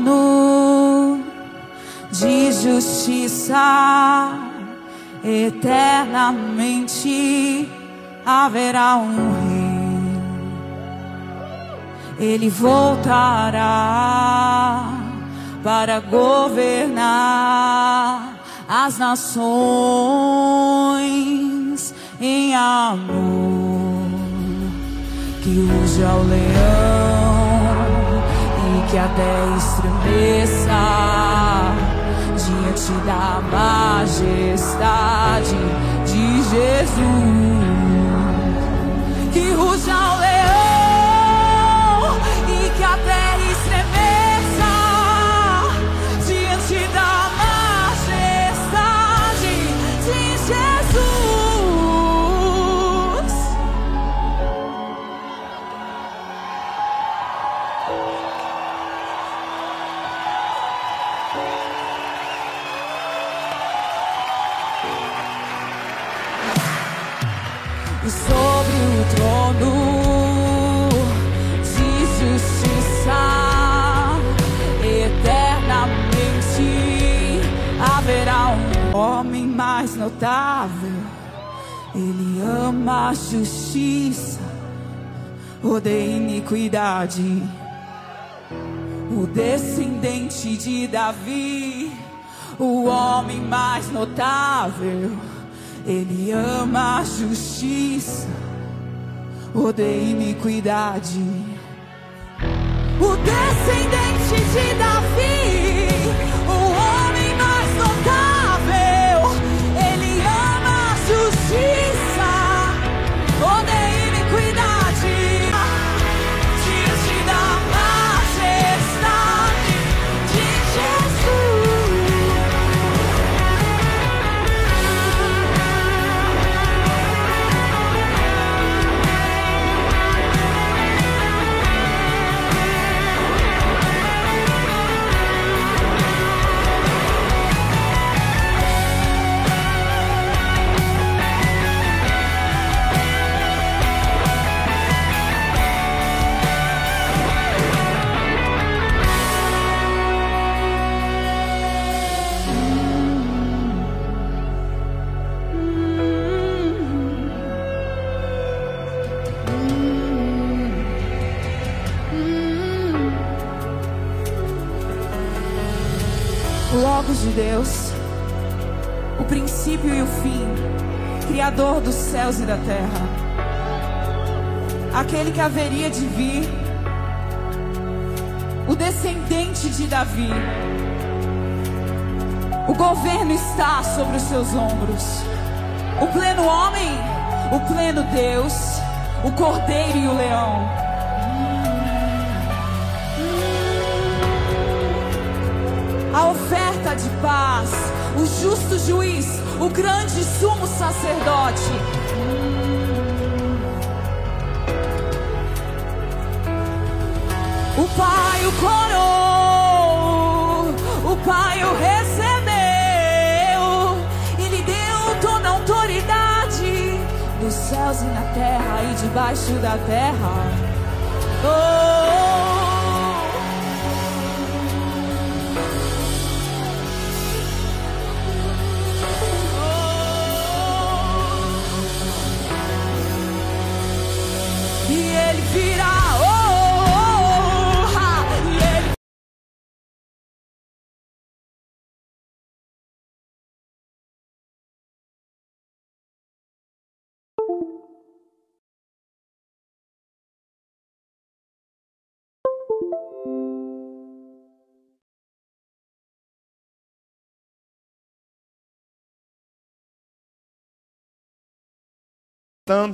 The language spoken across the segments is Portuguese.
trono de justiça, eternamente haverá um rei. Ele voltará para governar as nações em amor. Que ruja o leão e que a terra estremeça diante da majestade de Jesus. Notável. Ele ama a justiça, odeia iniquidade. O descendente de Davi, o homem mais notável. Ele ama a justiça, odeia iniquidade. O descendente de Davi, O Logos de Deus, o princípio e o fim, Criador dos céus e da terra, aquele que haveria de vir, o descendente de Davi. O governo está sobre os seus ombros. O pleno homem, o pleno Deus, o cordeiro e o leão. A oferta de paz, o justo juiz, o grande sumo sacerdote. O Pai o coroou, o Pai o recebeu, e lhe deu toda a autoridade nos céus e na terra e debaixo da terra. Oh.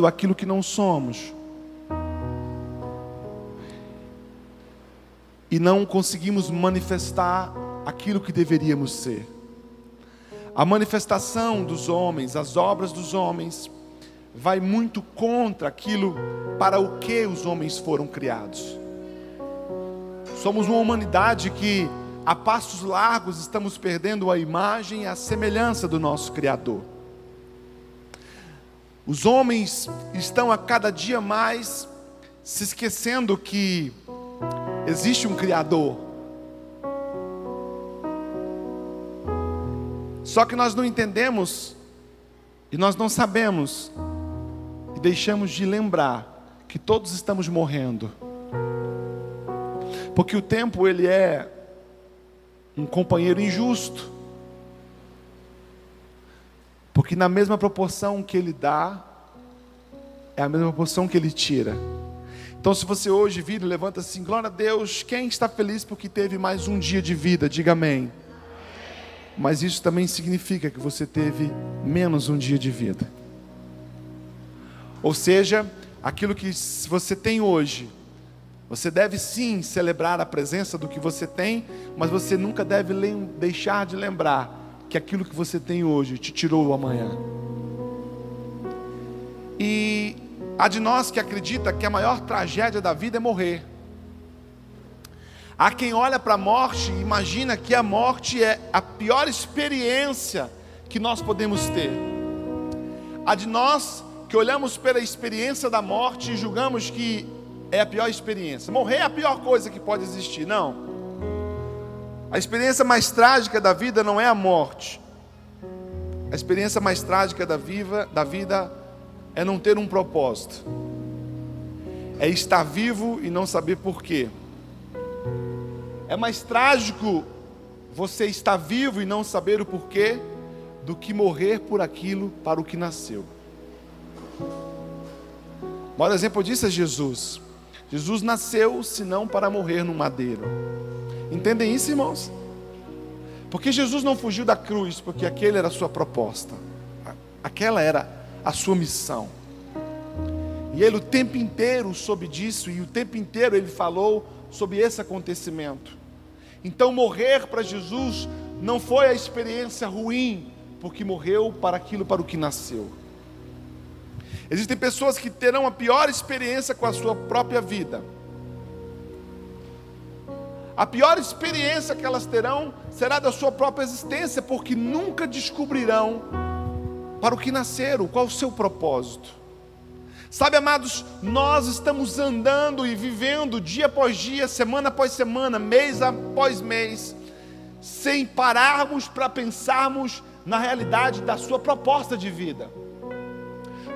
Aquilo que não somos. E não conseguimos manifestar aquilo que deveríamos ser. A manifestação dos homens, as obras dos homens, vai muito contra aquilo para o que os homens foram criados. Somos uma humanidade que, a passos largos, estamos perdendo a imagem e a semelhança do nosso Criador. Os homens estão a cada dia mais se esquecendo que Existe um Criador. Só que nós não entendemos e nós não sabemos e deixamos de lembrar que todos estamos morrendo. Porque o tempo ele é um companheiro injusto. Porque na mesma proporção que ele dá, é a mesma proporção que ele tira. Então, se você hoje vira levanta assim, glória a Deus, quem está feliz porque teve mais um dia de vida, diga amém. Mas isso também significa que você teve menos um dia de vida. Ou seja, aquilo que você tem hoje, você deve sim celebrar a presença do que você tem, mas você nunca deve deixar de lembrar que aquilo que você tem hoje te tirou o amanhã. E Há de nós que acredita que a maior tragédia da vida é morrer. Há quem olha para a morte e imagina que a morte é a pior experiência que nós podemos ter. Há de nós que olhamos pela experiência da morte e julgamos que é a pior experiência. Morrer é a pior coisa que pode existir. Não. A experiência mais trágica da vida não é a morte. A experiência mais trágica da, viva, da vida é não ter um propósito, é estar vivo e não saber porquê. É mais trágico você estar vivo e não saber o porquê do que morrer por aquilo para o que nasceu. O maior exemplo disso é Jesus. Jesus nasceu senão para morrer no madeiro. Entendem isso, irmãos? Porque Jesus não fugiu da cruz, porque aquele era a sua proposta. Aquela era a sua missão. E ele o tempo inteiro soube disso, e o tempo inteiro ele falou sobre esse acontecimento. Então, morrer para Jesus não foi a experiência ruim, porque morreu para aquilo para o que nasceu. Existem pessoas que terão a pior experiência com a sua própria vida. A pior experiência que elas terão será da sua própria existência, porque nunca descobrirão para o que nasceram, qual o seu propósito. Sabe, amados, nós estamos andando e vivendo dia após dia, semana após semana, mês após mês, sem pararmos para pensarmos na realidade da sua proposta de vida.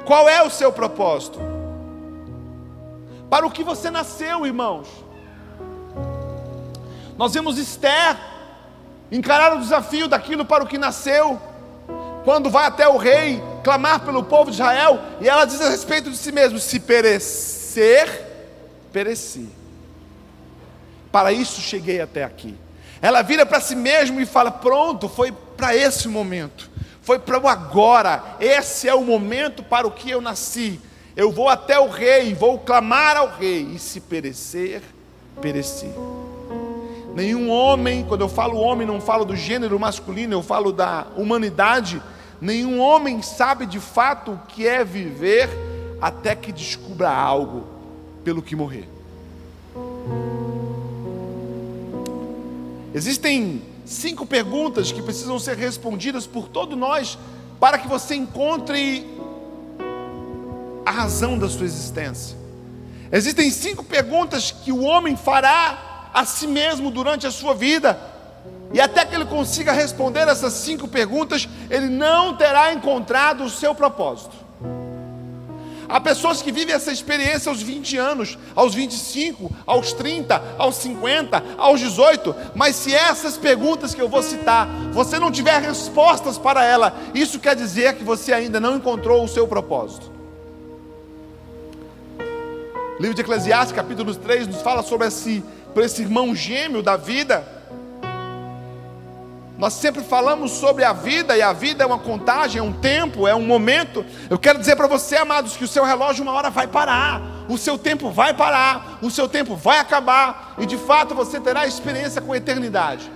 Qual é o seu propósito? Para o que você nasceu, irmãos? Nós vemos Esther encarar o desafio daquilo para o que nasceu quando vai até o rei clamar pelo povo de Israel, e ela diz a respeito de si mesma: se perecer, pereci. Para isso cheguei até aqui. Ela vira para si mesma e fala: pronto, foi para esse momento, foi para o agora, esse é o momento para o que eu nasci. Eu vou até o rei, vou clamar ao rei, e se perecer, pereci. Nenhum homem, quando eu falo homem, não falo do gênero masculino, eu falo da humanidade. Nenhum homem sabe de fato o que é viver até que descubra algo pelo que morrer. Existem cinco perguntas que precisam ser respondidas por todos nós para que você encontre a razão da sua existência. Existem cinco perguntas que o homem fará a si mesmo durante a sua vida. E até que ele consiga responder essas cinco perguntas, ele não terá encontrado o seu propósito. Há pessoas que vivem essa experiência aos 20 anos, aos 25, aos 30, aos 50, aos 18, mas se essas perguntas que eu vou citar, você não tiver respostas para ela, isso quer dizer que você ainda não encontrou o seu propósito. O livro de Eclesiastes, capítulo 3, nos fala sobre esse esse irmão gêmeo da vida. Nós sempre falamos sobre a vida, e a vida é uma contagem, é um tempo, é um momento. Eu quero dizer para você, amados, que o seu relógio uma hora vai parar, o seu tempo vai parar, o seu tempo vai acabar, e de fato você terá experiência com a eternidade.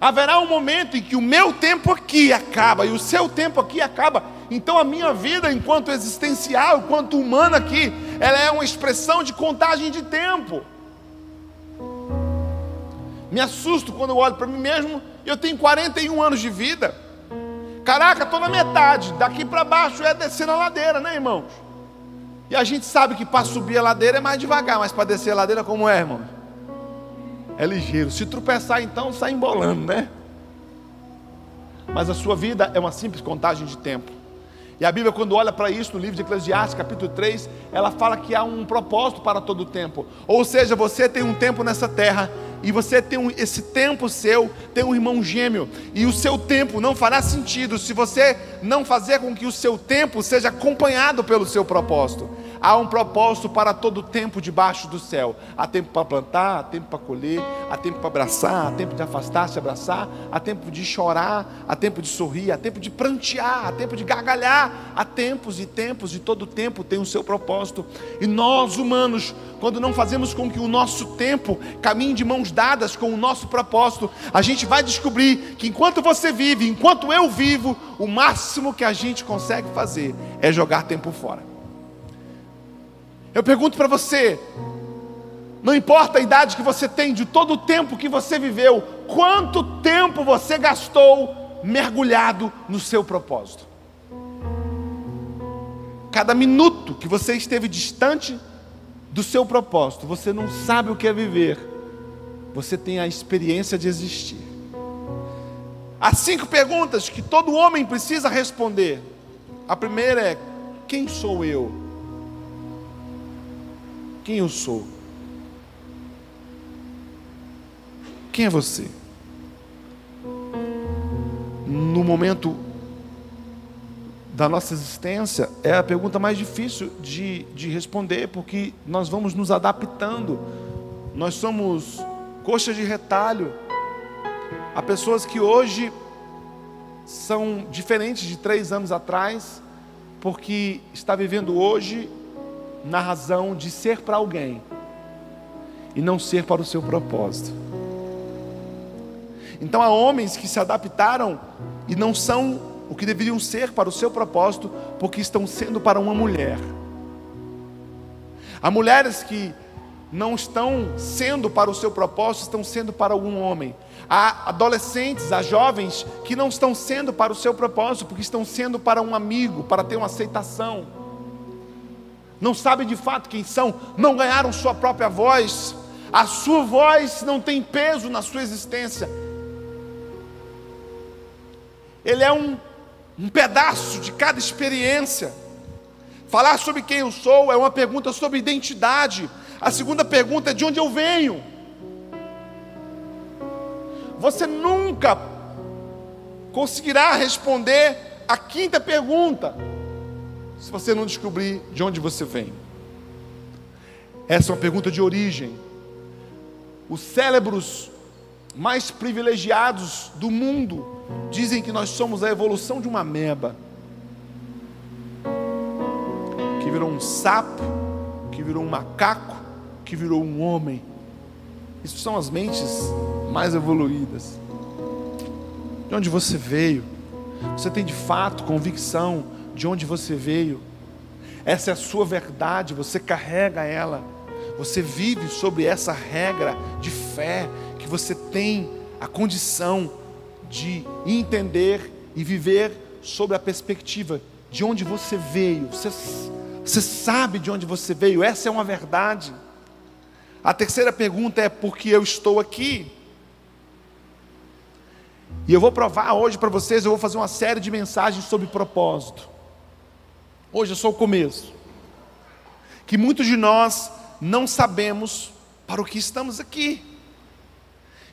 Haverá um momento em que o meu tempo aqui acaba e o seu tempo aqui acaba. Então a minha vida, enquanto existencial, enquanto humana aqui, ela é uma expressão de contagem de tempo. Me assusto quando eu olho para mim mesmo. Eu tenho 41 anos de vida. Caraca, estou na metade. Daqui para baixo é descer na ladeira, né, irmãos? E a gente sabe que para subir a ladeira é mais devagar, mas para descer a ladeira, como é, irmão? É ligeiro. Se tropeçar, então, sai embolando, né? mas a sua vida é uma simples contagem de tempo. E a Bíblia, quando olha para isso no livro de Eclesiastes, capítulo 3, ela fala que há um propósito para todo o tempo. Ou seja, você tem um tempo nessa terra e você tem um, esse tempo seu, tem um irmão gêmeo, e o seu tempo não fará sentido se você não fazer com que o seu tempo seja acompanhado pelo seu propósito. Há um propósito para todo o tempo debaixo do céu. Há tempo para plantar, há tempo para colher, há tempo para abraçar, há tempo de afastar-se, abraçar, há tempo de chorar, há tempo de sorrir, há tempo de prantear, há tempo de gargalhar. Há tempos e tempos, e todo tempo tem o seu propósito. E nós, humanos, quando não fazemos com que o nosso tempo caminhe de mãos dadas com o nosso propósito, a gente vai descobrir que enquanto você vive, enquanto eu vivo, o máximo que a gente consegue fazer é jogar tempo fora. Eu pergunto para você, não importa a idade que você tem, de todo o tempo que você viveu, quanto tempo você gastou mergulhado no seu propósito? Cada minuto que você esteve distante do seu propósito, você não sabe o que é viver, você tem a experiência de existir. Há cinco perguntas que todo homem precisa responder. A primeira é: quem sou eu? Quem eu sou? Quem é você? No momento da nossa existência, é a pergunta mais difícil de, de responder, porque nós vamos nos adaptando, nós somos coxa de retalho. Há pessoas que hoje são diferentes de três anos atrás, porque está vivendo hoje na razão de ser para alguém e não ser para o seu propósito. Então há homens que se adaptaram e não são o que deveriam ser para o seu propósito, porque estão sendo para uma mulher. Há mulheres que não estão sendo para o seu propósito, estão sendo para algum homem. Há adolescentes, há jovens que não estão sendo para o seu propósito, porque estão sendo para um amigo, para ter uma aceitação não sabem de fato quem são, não ganharam sua própria voz, a sua voz não tem peso na sua existência. Ele é um, um pedaço de cada experiência. Falar sobre quem eu sou é uma pergunta sobre identidade. A segunda pergunta é de onde eu venho. Você nunca conseguirá responder a quinta pergunta se você não descobrir de onde você vem? Essa é uma pergunta de origem. Os cérebros mais privilegiados do mundo dizem que nós somos a evolução de uma ameba que virou um sapo, que virou um macaco, que virou um homem. Isso são as mentes mais evoluídas. De onde você veio? Você tem de fato convicção de onde você veio. Essa é a sua verdade, você carrega ela. Você vive sobre essa regra de fé que você tem a condição de entender e viver sobre a perspectiva de onde você veio. Você, você sabe de onde você veio, essa é uma verdade. A terceira pergunta é: por que eu estou aqui? E eu vou provar hoje para vocês, eu vou fazer uma série de mensagens sobre propósito. Hoje é só o começo. Que muitos de nós não sabemos para o que estamos aqui.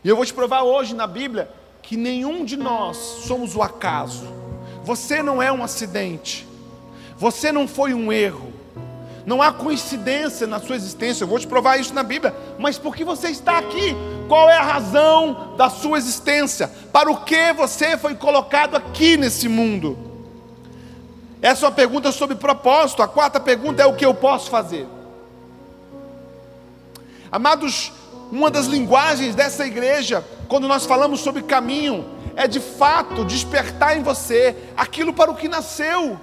E eu vou te provar hoje na Bíblia que nenhum de nós somos o acaso. Você não é um acidente. Você não foi um erro. Não há coincidência na sua existência. Eu vou te provar isso na Bíblia. Mas por que você está aqui? Qual é a razão da sua existência? Para o que você foi colocado aqui nesse mundo? Essa é uma pergunta sobre propósito. A quarta pergunta é o que eu posso fazer. Amados, uma das linguagens dessa igreja, quando nós falamos sobre caminho, é de fato despertar em você aquilo para o que nasceu,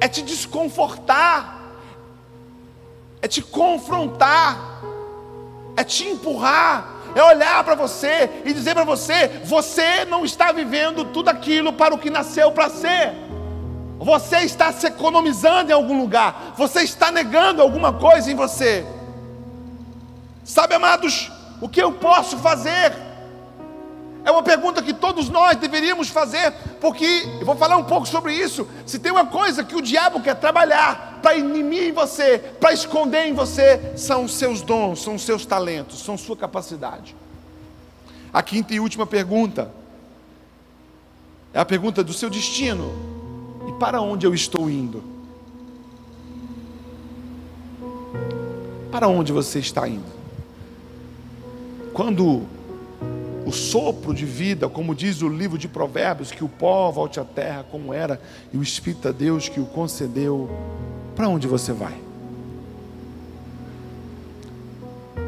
é te desconfortar, é te confrontar, é te empurrar, é olhar para você e dizer para você: você não está vivendo tudo aquilo para o que nasceu para ser. Você está se economizando em algum lugar, você está negando alguma coisa em você. Sabe, amados, o que eu posso fazer? É uma pergunta que todos nós deveríamos fazer, porque eu vou falar um pouco sobre isso. Se tem uma coisa que o diabo quer trabalhar para inimir em você, para esconder em você, são os seus dons, são os seus talentos, são sua capacidade. A quinta e última pergunta é a pergunta do seu destino: e para onde eu estou indo? Para onde você está indo? Quando o sopro de vida, como diz o livro de Provérbios, que o pó volte à terra como era, e o Espírito a Deus que o concedeu, para onde você vai?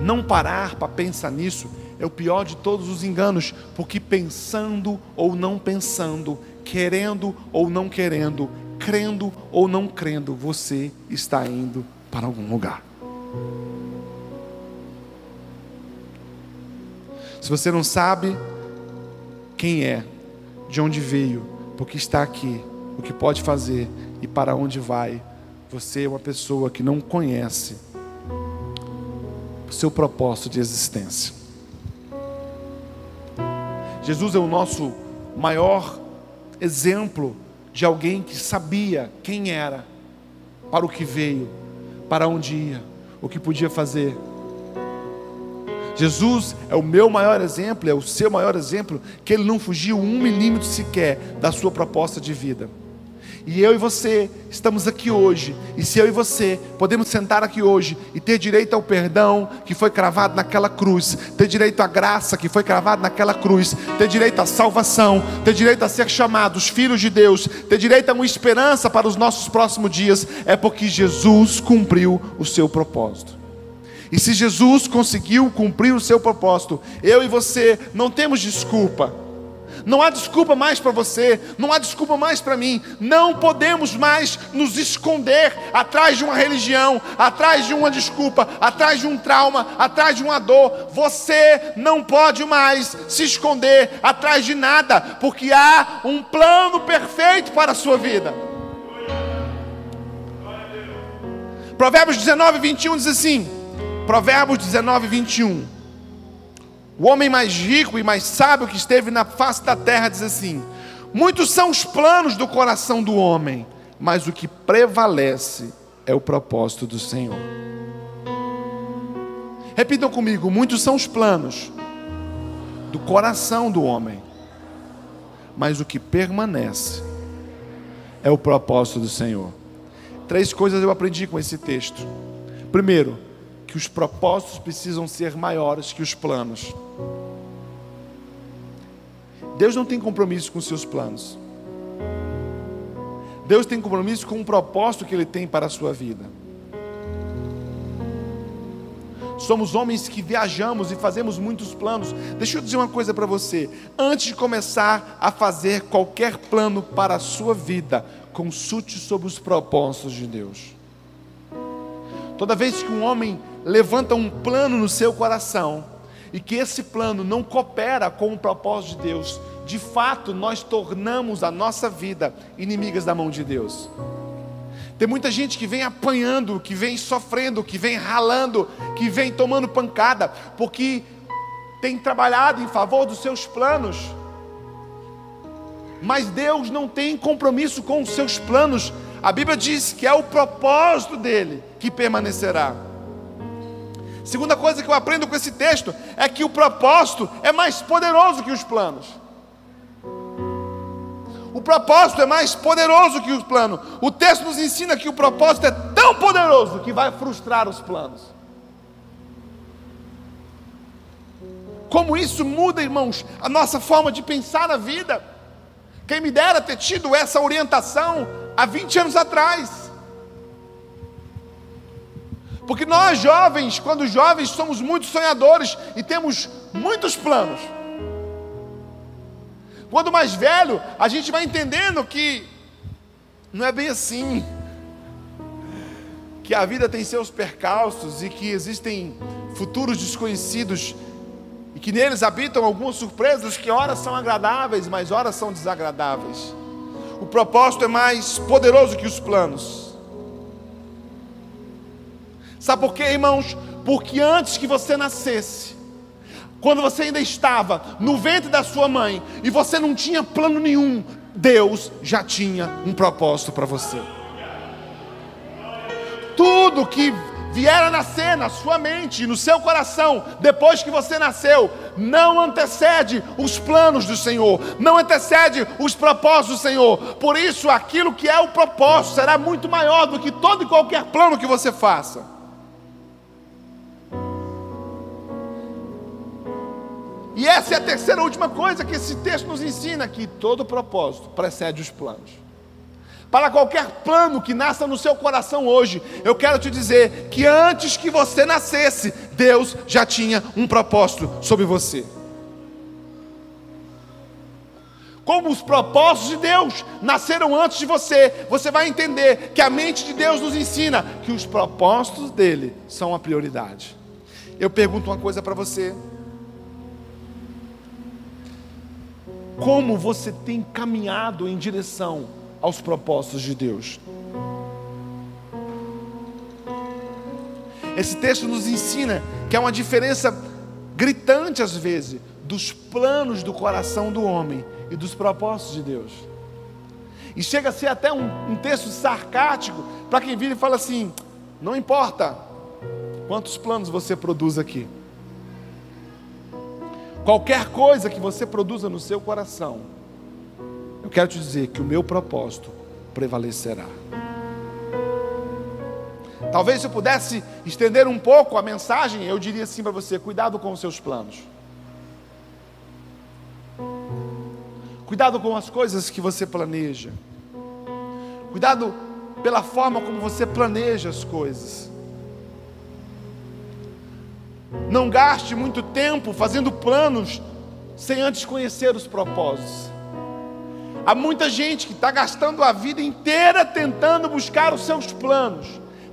Não parar para pensar nisso é o pior de todos os enganos, porque pensando ou não pensando, querendo ou não querendo, crendo ou não crendo, você está indo para algum lugar. Se você não sabe quem é, de onde veio, porque está aqui, o que pode fazer e para onde vai, você é uma pessoa que não conhece o seu propósito de existência. Jesus é o nosso maior exemplo de alguém que sabia quem era, para o que veio, para onde ia, o que podia fazer Jesus é o meu maior exemplo, é o seu maior exemplo, que ele não fugiu um milímetro sequer da sua proposta de vida. E eu e você estamos aqui hoje, e se eu e você podemos sentar aqui hoje e ter direito ao perdão que foi cravado naquela cruz, ter direito à graça que foi cravada naquela cruz, ter direito à salvação, ter direito a ser chamados filhos de Deus, ter direito a uma esperança para os nossos próximos dias, é porque Jesus cumpriu o seu propósito. E se Jesus conseguiu cumprir o seu propósito, eu e você não temos desculpa. Não há desculpa mais para você, não há desculpa mais para mim. Não podemos mais nos esconder atrás de uma religião, atrás de uma desculpa, atrás de um trauma, atrás de uma dor. Você não pode mais se esconder atrás de nada, porque há um plano perfeito para a sua vida. Provérbios 19, 21 diz assim: Provérbios 19, 21. O homem mais rico e mais sábio que esteve na face da terra diz assim: Muitos são os planos do coração do homem, mas o que prevalece é o propósito do Senhor. Repitam comigo: muitos são os planos do coração do homem, mas o que permanece é o propósito do Senhor. Três coisas eu aprendi com esse texto. Primeiro, que os propósitos precisam ser maiores que os planos. Deus não tem compromisso com seus planos. Deus tem compromisso com o propósito que Ele tem para a sua vida. Somos homens que viajamos e fazemos muitos planos. Deixa eu dizer uma coisa para você. Antes de começar a fazer qualquer plano para a sua vida, consulte sobre os propósitos de Deus. Toda vez que um homem levanta um plano no seu coração e que esse plano não coopera com o propósito de Deus, de fato nós tornamos a nossa vida inimigas da mão de Deus. Tem muita gente que vem apanhando, que vem sofrendo, que vem ralando, que vem tomando pancada, porque tem trabalhado em favor dos seus planos. Mas Deus não tem compromisso com os seus planos. A Bíblia diz que é o propósito dele que permanecerá. Segunda coisa que eu aprendo com esse texto é que o propósito é mais poderoso que os planos. O propósito é mais poderoso que o plano. O texto nos ensina que o propósito é tão poderoso que vai frustrar os planos. Como isso muda, irmãos, a nossa forma de pensar na vida. Quem me dera ter tido essa orientação há 20 anos atrás. Porque nós jovens, quando jovens, somos muito sonhadores e temos muitos planos. Quando mais velho, a gente vai entendendo que não é bem assim. Que a vida tem seus percalços e que existem futuros desconhecidos e que neles habitam algumas surpresas que horas são agradáveis, mas horas são desagradáveis. O propósito é mais poderoso que os planos. Sabe por quê, irmãos? Porque antes que você nascesse, quando você ainda estava no ventre da sua mãe e você não tinha plano nenhum, Deus já tinha um propósito para você. Tudo que vier a nascer na sua mente, no seu coração, depois que você nasceu, não antecede os planos do Senhor, não antecede os propósitos do Senhor. Por isso, aquilo que é o propósito será muito maior do que todo e qualquer plano que você faça. E essa é a terceira última coisa que esse texto nos ensina: que todo propósito precede os planos. Para qualquer plano que nasça no seu coração hoje, eu quero te dizer que antes que você nascesse, Deus já tinha um propósito sobre você. Como os propósitos de Deus nasceram antes de você, você vai entender que a mente de Deus nos ensina que os propósitos dele são a prioridade. Eu pergunto uma coisa para você: como você tem caminhado em direção aos propósitos de Deus. Esse texto nos ensina que há uma diferença gritante às vezes dos planos do coração do homem e dos propósitos de Deus. E chega a ser até um, um texto sarcástico para quem vira e fala assim: não importa quantos planos você produz aqui. Qualquer coisa que você produza no seu coração, eu quero te dizer que o meu propósito prevalecerá. Talvez se eu pudesse estender um pouco a mensagem, eu diria assim para você: cuidado com os seus planos. Cuidado com as coisas que você planeja. Cuidado pela forma como você planeja as coisas. Não gaste muito tempo fazendo planos sem antes conhecer os propósitos. Há muita gente que está gastando a vida inteira tentando buscar os seus planos,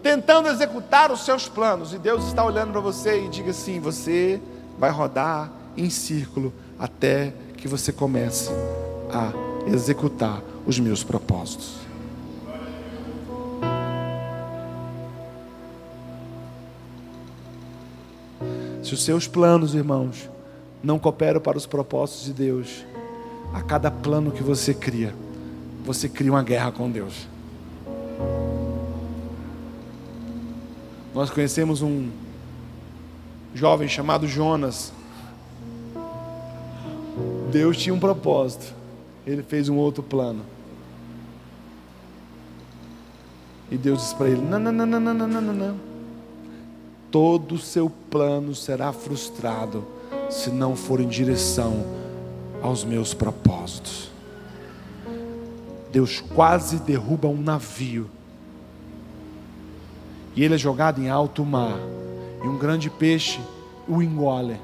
tentando executar os seus planos, e Deus está olhando para você e diga assim: você vai rodar em círculo até que você comece a executar os meus propósitos. Se os seus planos, irmãos, não cooperam para os propósitos de Deus, a cada plano que você cria, você cria uma guerra com Deus. Nós conhecemos um jovem chamado Jonas. Deus tinha um propósito, ele fez um outro plano. E Deus disse para ele: Não, não, não, não, não, não, não, não todo o seu plano será frustrado se não for em direção aos meus propósitos. Deus quase derruba um navio. E ele é jogado em alto mar. E um grande peixe o engole.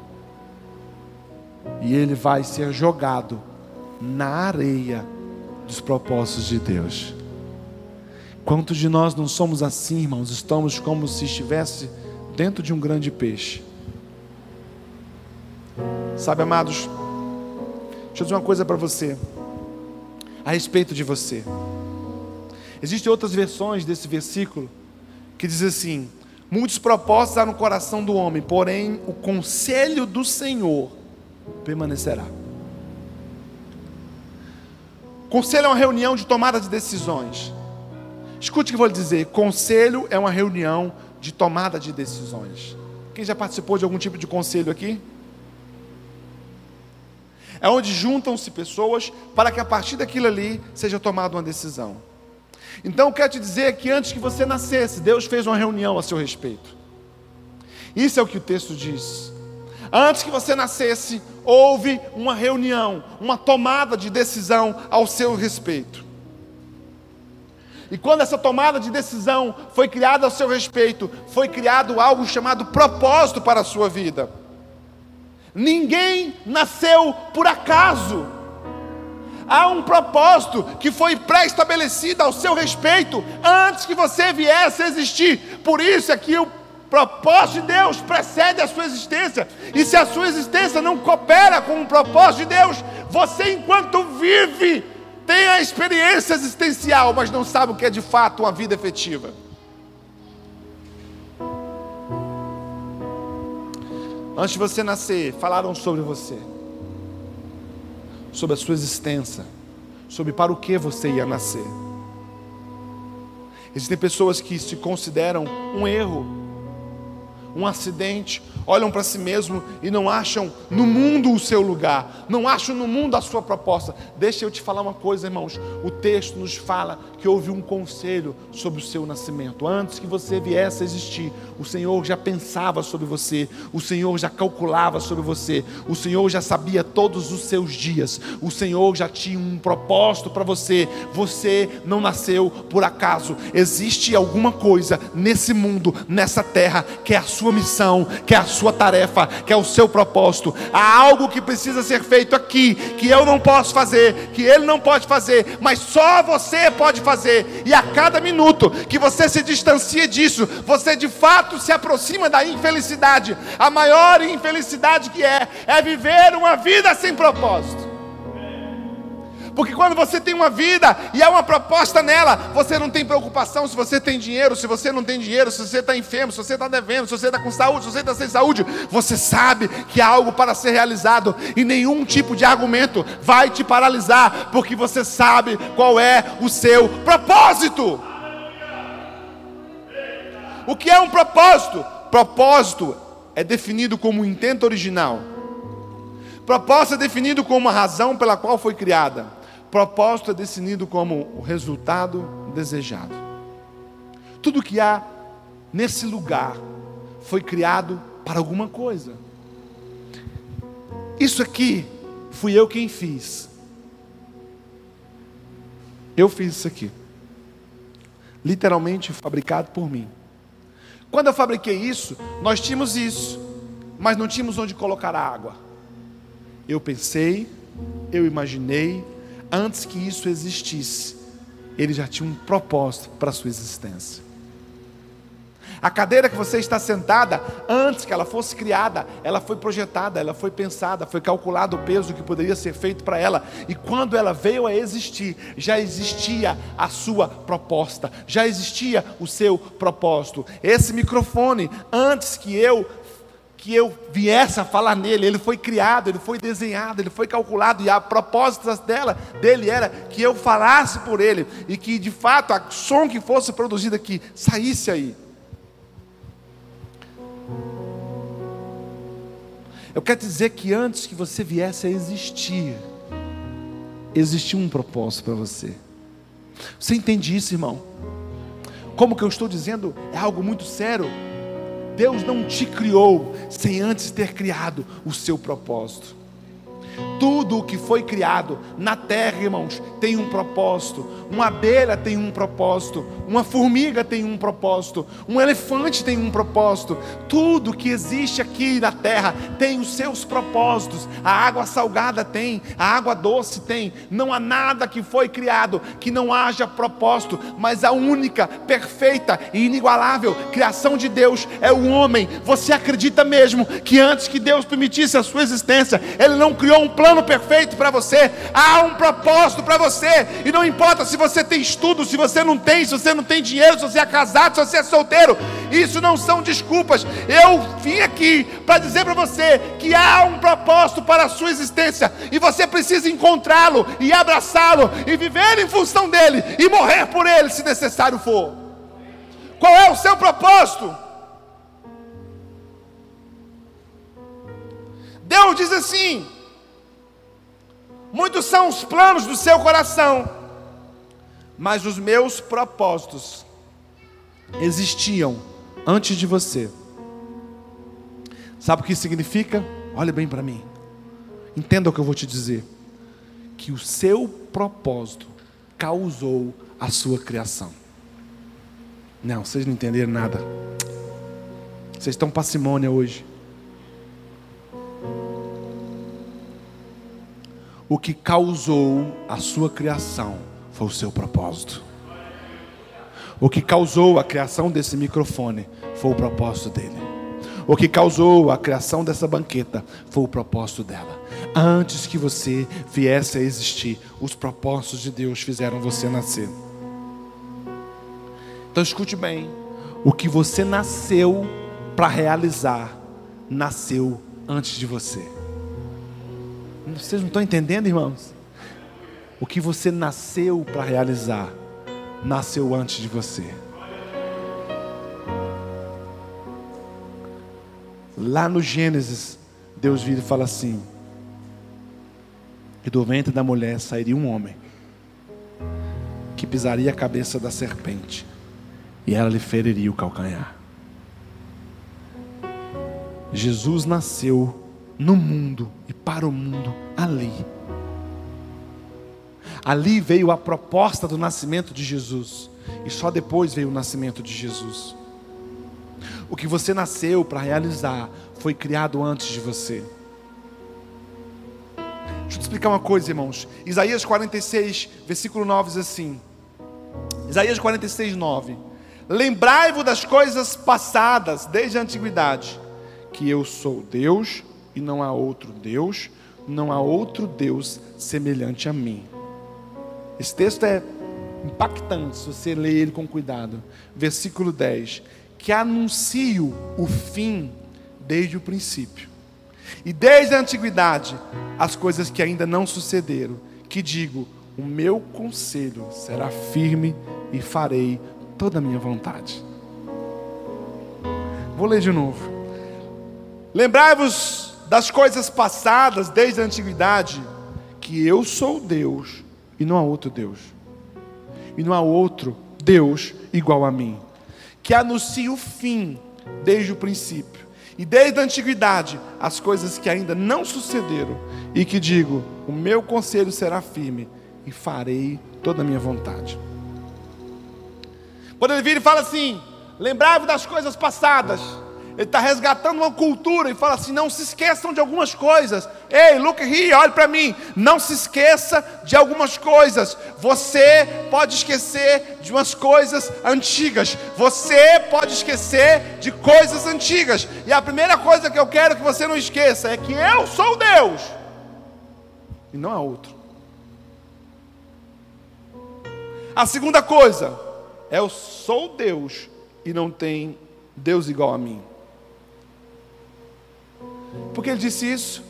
E ele vai ser jogado na areia dos propósitos de Deus. Quantos de nós não somos assim, irmãos? Estamos como se estivesse dentro de um grande peixe. Sabe, amados, deixa eu dizer uma coisa para você, a respeito de você. Existem outras versões desse versículo que diz assim: Muitos propósitos há no coração do homem, porém o conselho do Senhor permanecerá. Conselho é uma reunião de tomada de decisões. Escute o que eu vou lhe dizer: conselho é uma reunião de tomada de decisões. Quem já participou de algum tipo de conselho aqui? É onde juntam-se pessoas para que a partir daquilo ali seja tomada uma decisão. Então, eu quero te dizer que antes que você nascesse, Deus fez uma reunião a seu respeito. Isso é o que o texto diz. Antes que você nascesse, houve uma reunião, uma tomada de decisão ao seu respeito. E quando essa tomada de decisão foi criada a seu respeito, foi criado algo chamado propósito para a sua vida. Ninguém nasceu por acaso. Há um propósito que foi pré-estabelecido ao seu respeito antes que você viesse a existir. Por isso é que o propósito de Deus precede a sua existência. E se a sua existência não coopera com o propósito de Deus, você enquanto vive tem a experiência existencial, mas não sabe o que é de fato uma vida efetiva. Antes de você nascer, falaram sobre você, sobre a sua existência, sobre para o que você ia nascer. Existem pessoas que se consideram um erro, um acidente, olham para si mesmo e não acham no mundo o seu lugar, não acham no mundo a sua proposta. Deixa eu te falar uma coisa, irmãos. O texto nos fala que houve um conselho sobre o seu nascimento. Antes que você viesse a existir, o Senhor já pensava sobre você, o Senhor já calculava sobre você, o Senhor já sabia todos os seus dias, o Senhor já tinha um propósito para você. Você não nasceu por acaso. Existe alguma coisa nesse mundo, nessa terra, que é a sua missão, que é a sua tarefa, que é o seu propósito. Há algo que precisa ser feito aqui, que eu não posso fazer, que ele não pode fazer, mas só você pode fazer. E a cada minuto que você se distancia disso, você de fato se aproxima da infelicidade. A maior infelicidade que é, é viver uma vida sem propósito. Porque quando você tem uma vida e há uma proposta nela, você não tem preocupação se você tem dinheiro, se você não tem dinheiro, se você está enfermo, se você está devendo, se você está com saúde, se você está sem saúde. Você sabe que há algo para ser realizado e nenhum tipo de argumento vai te paralisar, porque você sabe qual é o seu propósito. O que é um propósito? Propósito é definido como intento original. Propósito é definido como a razão pela qual foi criada. Propósito é definido como o resultado desejado. Tudo que há nesse lugar foi criado para alguma coisa. Isso aqui fui eu quem fiz. Eu fiz isso aqui. Literalmente fabricado por mim. Quando eu fabriquei isso, nós tínhamos isso, mas não tínhamos onde colocar a água. Eu pensei, eu imaginei, antes que isso existisse, ele já tinha um propósito para a sua existência. A cadeira que você está sentada, antes que ela fosse criada, ela foi projetada, ela foi pensada, foi calculado o peso que poderia ser feito para ela. E quando ela veio a existir, já existia a sua proposta, já existia o seu propósito. Esse microfone, antes que eu que eu viesse a falar nele. Ele foi criado, ele foi desenhado, ele foi calculado e a propósito dela, dele era que eu falasse por ele e que de fato a som que fosse produzido aqui saísse aí. Eu quero dizer que antes que você viesse a existir, existia um propósito para você. Você entende isso, irmão? Como que eu estou dizendo é algo muito sério. Deus não te criou sem antes ter criado o seu propósito. Tudo o que foi criado na terra, irmãos, tem um propósito. Uma abelha tem um propósito. Uma formiga tem um propósito. Um elefante tem um propósito. Tudo que existe aqui na terra tem os seus propósitos. A água salgada tem, a água doce tem. Não há nada que foi criado que não haja propósito. Mas a única, perfeita e inigualável criação de Deus é o homem. Você acredita mesmo que antes que Deus permitisse a sua existência, Ele não criou um plano perfeito para você? Há um propósito para você. E não importa se você tem estudo, se você não tem, se você não tem dinheiro, se você é casado, se você é solteiro. Isso não são desculpas. Eu vim aqui para dizer para você que há um propósito para a sua existência e você precisa encontrá-lo e abraçá-lo e viver em função dele e morrer por ele se necessário for. Qual é o seu propósito? Deus diz assim: muitos são os planos do seu coração, mas os meus propósitos existiam antes de você. Sabe o que isso significa? Olha bem para mim. Entenda o que eu vou te dizer. Que o seu propósito causou a sua criação. Não, vocês não entenderam nada. Vocês estão parcimônia hoje. O que causou a sua criação foi o seu propósito. O que causou a criação desse microfone foi o propósito dele. O que causou a criação dessa banqueta foi o propósito dela. Antes que você viesse a existir, os propósitos de Deus fizeram você nascer. Então escute bem: o que você nasceu para realizar, nasceu antes de você. Vocês não estão entendendo, irmãos? O que você nasceu para realizar, nasceu antes de você. Lá no Gênesis, Deus vira e fala assim: que do ventre da mulher sairia um homem que pisaria a cabeça da serpente e ela lhe feriria o calcanhar. Jesus nasceu no mundo e para o mundo ali. Ali veio a proposta do nascimento de Jesus, e só depois veio o nascimento de Jesus. O que você nasceu para realizar foi criado antes de você. Deixa eu te explicar uma coisa, irmãos. Isaías 46, versículo 9 diz assim: Isaías 46, 9: Lembrai-vos das coisas passadas desde a antiguidade, que eu sou Deus e não há outro Deus, não há outro Deus semelhante a mim. Esse texto é impactante se você ler ele com cuidado. Versículo 10: Que anuncio o fim desde o princípio, e desde a antiguidade, as coisas que ainda não sucederam, que digo: o meu conselho será firme e farei toda a minha vontade. Vou ler de novo. Lembrai-vos das coisas passadas desde a antiguidade, que eu sou Deus e não há outro Deus, e não há outro Deus igual a mim, que anuncia o fim desde o princípio, e desde a antiguidade as coisas que ainda não sucederam, e que digo: o meu conselho será firme e farei toda a minha vontade. Quando ele vira e fala assim: lembrai-vos das coisas passadas ele está resgatando uma cultura e fala assim: não se esqueçam de algumas coisas. Ei, look here, olhe para mim. Não se esqueça de algumas coisas. Você pode esquecer de umas coisas antigas. Você pode esquecer de coisas antigas. E a primeira coisa que eu quero que você não esqueça é que eu sou Deus e não há outro. A segunda coisa é eu sou Deus e não tem Deus igual a mim. Por que ele disse isso?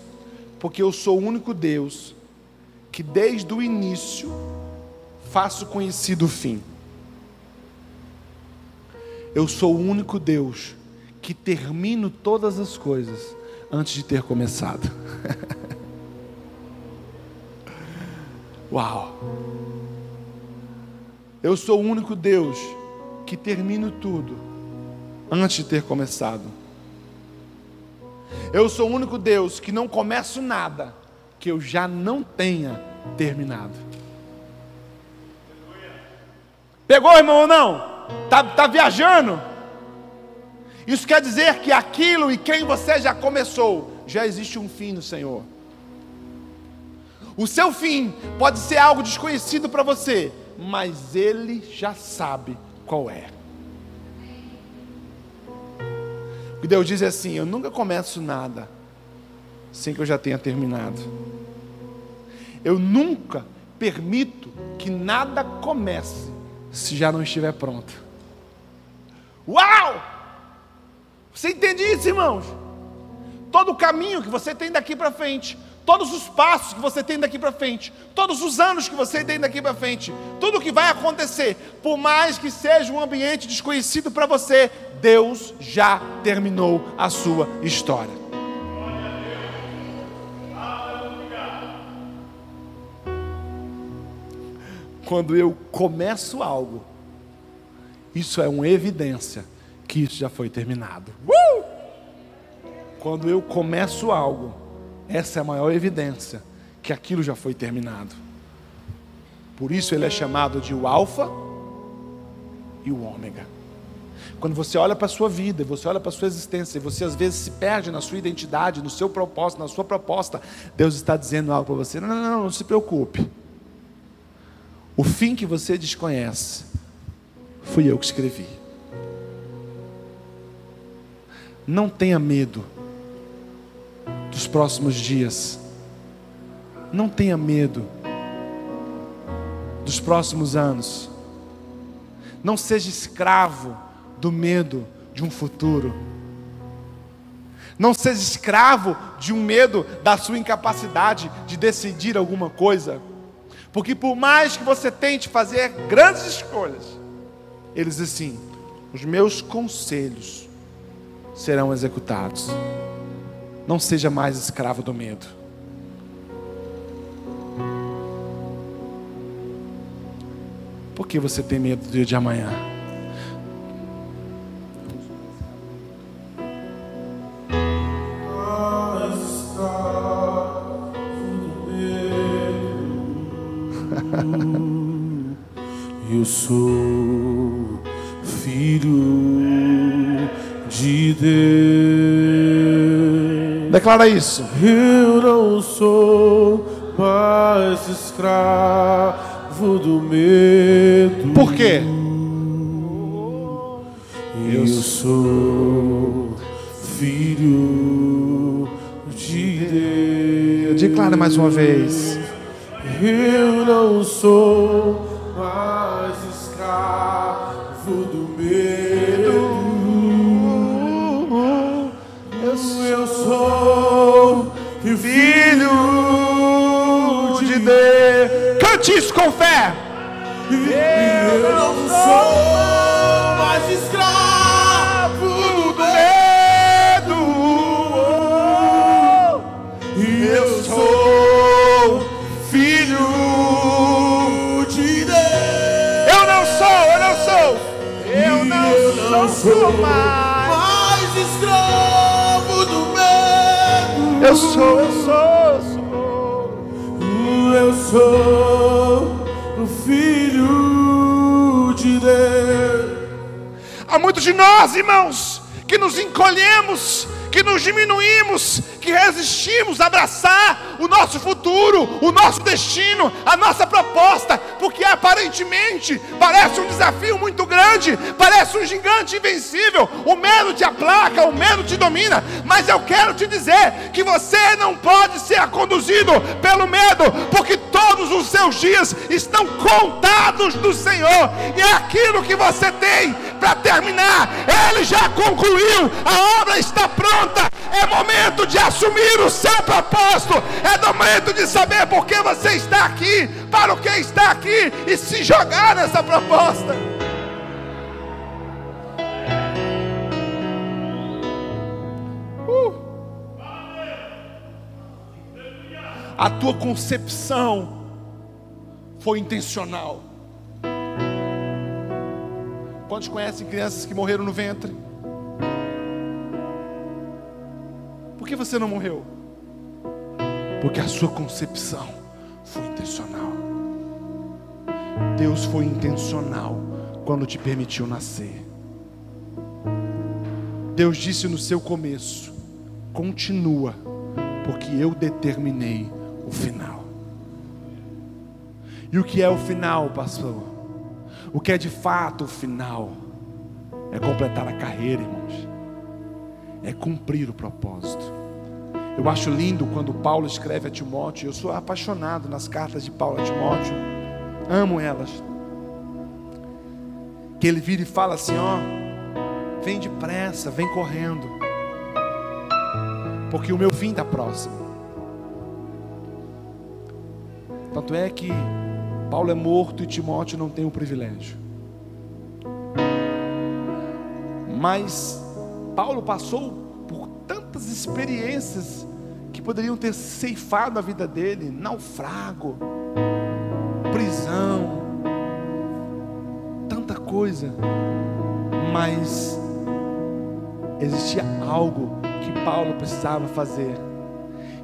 Porque eu sou o único Deus que desde o início faço conhecido o fim. Eu sou o único Deus que termino todas as coisas antes de ter começado. Uau! Eu sou o único Deus que termino tudo antes de ter começado. Eu sou o único Deus que não começo nada que eu já não tenha terminado. Pegou, irmão, ou não? Tá, tá viajando? Isso quer dizer que aquilo e quem você já começou, já existe um fim no Senhor. O seu fim pode ser algo desconhecido para você, mas Ele já sabe qual é. E Deus diz assim: Eu nunca começo nada sem que eu já tenha terminado. Eu nunca permito que nada comece se já não estiver pronto. Uau! Você entende isso, irmãos? Todo o caminho que você tem daqui para frente todos os passos que você tem daqui para frente, todos os anos que você tem daqui para frente, tudo o que vai acontecer, por mais que seja um ambiente desconhecido para você, Deus já terminou a sua história. Quando eu começo algo, isso é uma evidência que isso já foi terminado. Uh! Quando eu começo algo, essa é a maior evidência que aquilo já foi terminado. Por isso ele é chamado de o Alfa e o Ômega. Quando você olha para a sua vida, você olha para a sua existência, e você às vezes se perde na sua identidade, no seu propósito, na sua proposta, Deus está dizendo algo para você. Não, não, não, não se preocupe. O fim que você desconhece, fui eu que escrevi. Não tenha medo dos próximos dias. Não tenha medo dos próximos anos. Não seja escravo do medo de um futuro. Não seja escravo de um medo da sua incapacidade de decidir alguma coisa. Porque por mais que você tente fazer grandes escolhas, eles assim, os meus conselhos serão executados. Não seja mais escravo do medo. Por que você tem medo do dia de amanhã? Declara isso. Eu não sou mais escravo do medo. Por quê? Eu sou filho de Deus. Declara mais uma vez. Eu não sou sou, eu sou, sou. Eu sou o filho de Deus. Há muitos de nós, irmãos, que nos encolhemos, que nos diminuímos, que resistimos a abraçar o nosso futuro, o nosso destino, a nossa proposta, porque aparentemente parece um desafio muito grande, parece um gigante invencível. O medo te aplaca, o medo te domina, mas eu quero te dizer que você não pode ser conduzido pelo medo, porque todos os seus dias estão contados do Senhor, e é aquilo que você tem para terminar, Ele já concluiu, a obra está pronta. É momento de assumir o seu propósito, é momento de saber por que você está aqui, para o que está aqui e se jogar nessa proposta. Uh. A tua concepção foi intencional. Quantos conhecem crianças que morreram no ventre? Que você não morreu? Porque a sua concepção foi intencional. Deus foi intencional quando te permitiu nascer. Deus disse no seu começo: continua, porque eu determinei o final. E o que é o final, pastor? O que é de fato o final? É completar a carreira, irmãos. É cumprir o propósito. Eu acho lindo quando Paulo escreve a Timóteo. Eu sou apaixonado nas cartas de Paulo a Timóteo. Amo elas. Que ele vira e fala assim: ó, vem depressa, vem correndo, porque o meu fim está próximo. Tanto é que Paulo é morto e Timóteo não tem o privilégio. Mas Paulo passou tantas experiências que poderiam ter ceifado a vida dele naufrago, prisão, tanta coisa. Mas existia algo que Paulo precisava fazer,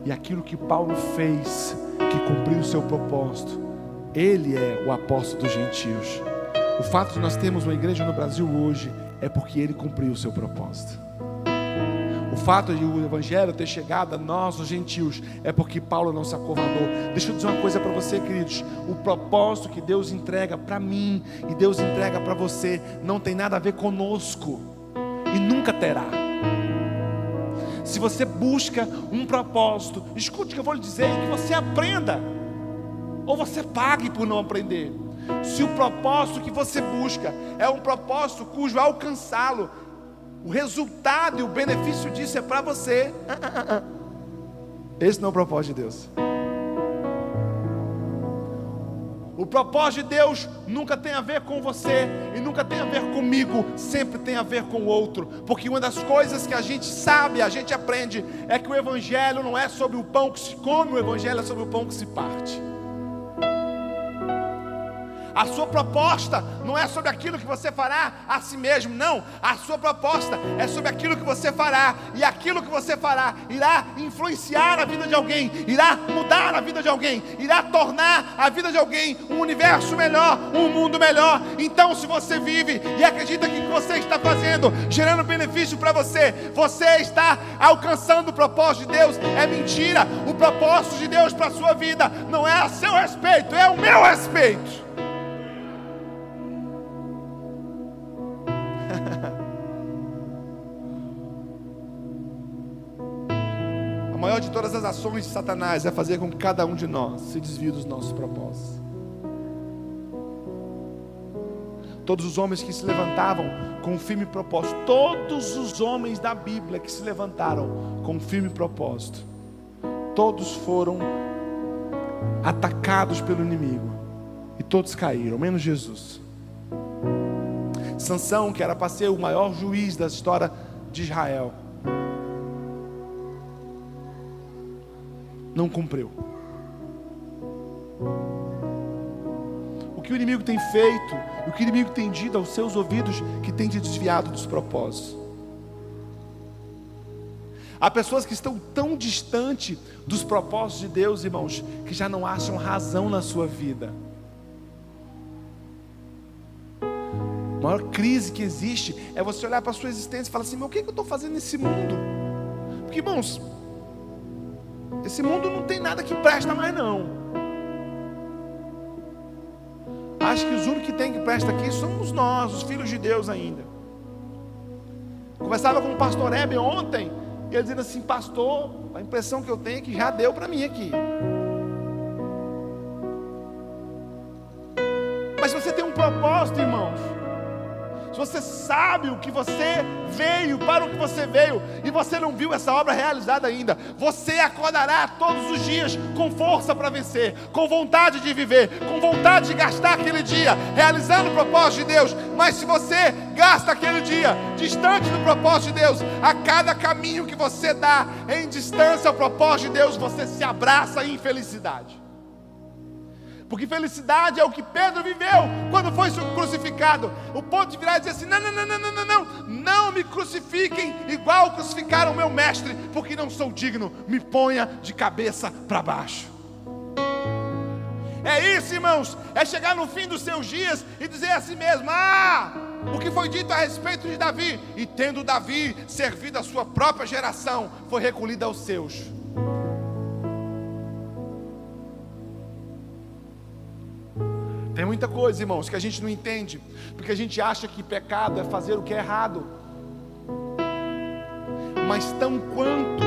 e aquilo que Paulo fez, que cumpriu o seu propósito, ele é o apóstolo dos gentios. O fato de nós termos uma igreja no Brasil hoje é porque ele cumpriu o seu propósito. O fato de o evangelho ter chegado a nós, os gentios, é porque Paulo não se acovardou. Deixa eu dizer uma coisa para você, queridos. O propósito que Deus entrega para mim e Deus entrega para você não tem nada a ver conosco e nunca terá. Se você busca um propósito, escute o que eu vou lhe dizer, que você aprenda, ou você pague por não aprender. Se o propósito que você busca é um propósito cujo alcançá-lo o resultado e o benefício disso é para você. Esse não é o propósito de Deus. O propósito de Deus nunca tem a ver com você e nunca tem a ver comigo, sempre tem a ver com o outro, porque uma das coisas que a gente sabe, a gente aprende, é que o Evangelho não é sobre o pão que se come, o Evangelho é sobre o pão que se parte. A sua proposta não é sobre aquilo que você fará a si mesmo, não. A sua proposta é sobre aquilo que você fará, e aquilo que você fará irá influenciar a vida de alguém, irá mudar a vida de alguém, irá tornar a vida de alguém um universo melhor, um mundo melhor. Então, se você vive e acredita que o que você está fazendo, gerando benefício para você, você está alcançando o propósito de Deus, é mentira. O propósito de Deus para a sua vida não é a seu respeito, é o meu respeito. Maior de todas as ações de Satanás é fazer com que cada um de nós se desvie dos nossos propósitos. Todos os homens que se levantavam com um firme propósito, todos os homens da Bíblia que se levantaram com um firme propósito, todos foram atacados pelo inimigo e todos caíram, menos Jesus. Sansão, que era para ser o maior juiz da história de Israel, não cumpriu. O que o inimigo tem feito, o que o inimigo tem dito aos seus ouvidos, que tem te desviado dos propósitos. Há pessoas que estão tão distante dos propósitos de Deus, irmãos, que já não acham razão na sua vida. A maior crise que existe é você olhar para a sua existência e falar assim: meu, o que, é que eu estou fazendo nesse mundo? Porque, irmãos, esse mundo não tem nada que presta mais não. Acho que os únicos que tem que presta aqui somos nós, os filhos de Deus ainda. Conversava com o pastor Hebe ontem, e ele dizendo assim, pastor, a impressão que eu tenho é que já deu para mim aqui. Você sabe o que você veio, para o que você veio, e você não viu essa obra realizada ainda, você acordará todos os dias com força para vencer, com vontade de viver, com vontade de gastar aquele dia, realizando o propósito de Deus. Mas se você gasta aquele dia distante do propósito de Deus, a cada caminho que você dá em distância ao propósito de Deus, você se abraça em infelicidade. Porque felicidade é o que Pedro viveu quando foi crucificado. O ponto de virar e dizer assim: não, não, não, não, não, não, não me crucifiquem igual crucificaram meu mestre, porque não sou digno. Me ponha de cabeça para baixo. É isso, irmãos. É chegar no fim dos seus dias e dizer a si mesmo: Ah, o que foi dito a respeito de Davi, e tendo Davi servido a sua própria geração, foi recolhido aos seus. Tem muita coisa, irmãos, que a gente não entende, porque a gente acha que pecado é fazer o que é errado. Mas tão quanto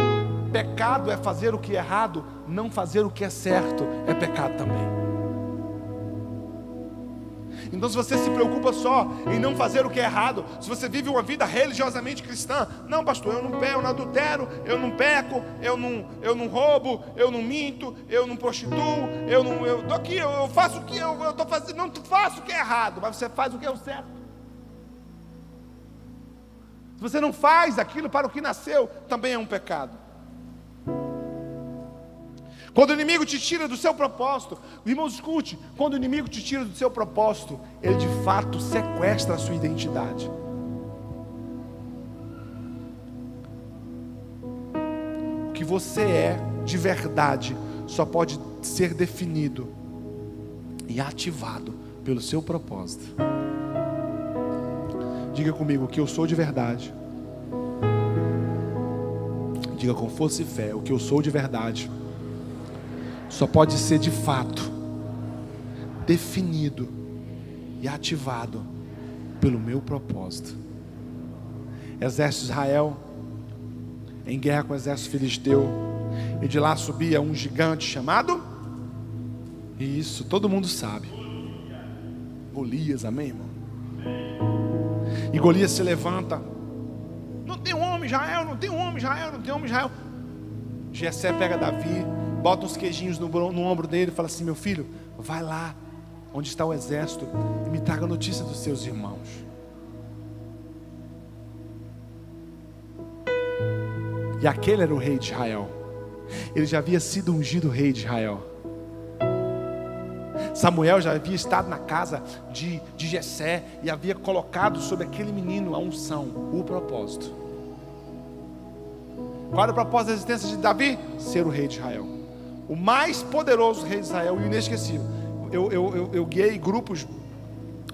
pecado é fazer o que é errado, não fazer o que é certo é pecado também. Então, se você se preocupa só em não fazer o que é errado, se você vive uma vida religiosamente cristã, não, pastor, eu não eu não adultero, eu não peco, eu não, eu não roubo, eu não minto, eu não prostituo, eu não, eu tô aqui, eu faço o que eu estou fazendo, não faço o que é errado, mas você faz o que é o certo. Se você não faz aquilo para o que nasceu, também é um pecado. Quando o inimigo te tira do seu propósito, irmão, escute: quando o inimigo te tira do seu propósito, ele de fato sequestra a sua identidade. O que você é de verdade só pode ser definido e ativado pelo seu propósito. Diga comigo que eu sou de verdade. Diga com força e fé o que eu sou de verdade só pode ser de fato definido e ativado pelo meu propósito. Exército de Israel em guerra com o exército filisteu, e de lá subia um gigante chamado Isso, todo mundo sabe. Golias, amém, irmão? E Golias se levanta Não tem um homem Israel, não tem um homem Israel, não tem um homem Israel. Jessé pega Davi, bota uns queijinhos no, no ombro dele e fala assim: Meu filho, vai lá onde está o exército e me traga notícia dos seus irmãos. E aquele era o rei de Israel. Ele já havia sido ungido rei de Israel. Samuel já havia estado na casa de, de Jessé e havia colocado sobre aquele menino a unção, o propósito. Qual era o propósito da existência de Davi? Ser o rei de Israel. O mais poderoso rei de Israel e o inesquecível. Eu, eu, eu, eu guiei grupos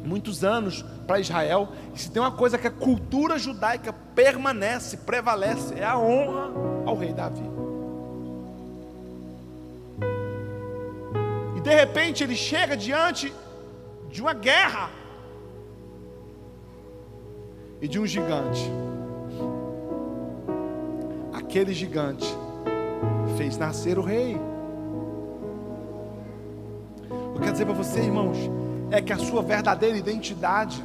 muitos anos para Israel. E se tem uma coisa que a cultura judaica permanece, prevalece, é a honra ao rei Davi. E de repente ele chega diante de uma guerra e de um gigante. Aquele gigante fez nascer o rei. Quero dizer para você, irmãos, é que a sua verdadeira identidade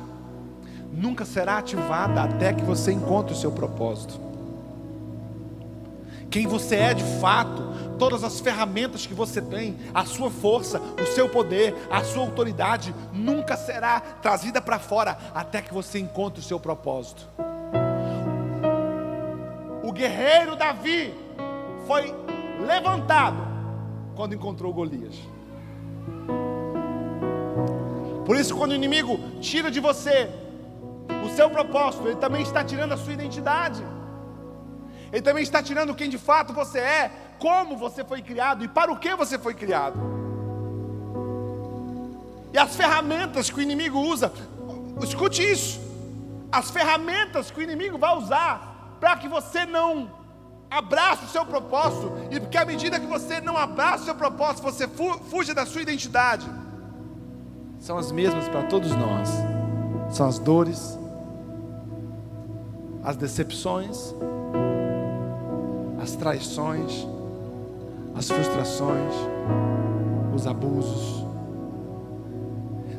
nunca será ativada até que você encontre o seu propósito. Quem você é de fato, todas as ferramentas que você tem, a sua força, o seu poder, a sua autoridade, nunca será trazida para fora até que você encontre o seu propósito. O guerreiro Davi foi levantado quando encontrou Golias. Por isso, quando o inimigo tira de você o seu propósito, ele também está tirando a sua identidade. Ele também está tirando quem de fato você é, como você foi criado e para o que você foi criado. E as ferramentas que o inimigo usa, escute isso. As ferramentas que o inimigo vai usar para que você não abrace o seu propósito, e porque à medida que você não abraça o seu propósito, você fuja da sua identidade são as mesmas para todos nós. São as dores, as decepções, as traições, as frustrações, os abusos.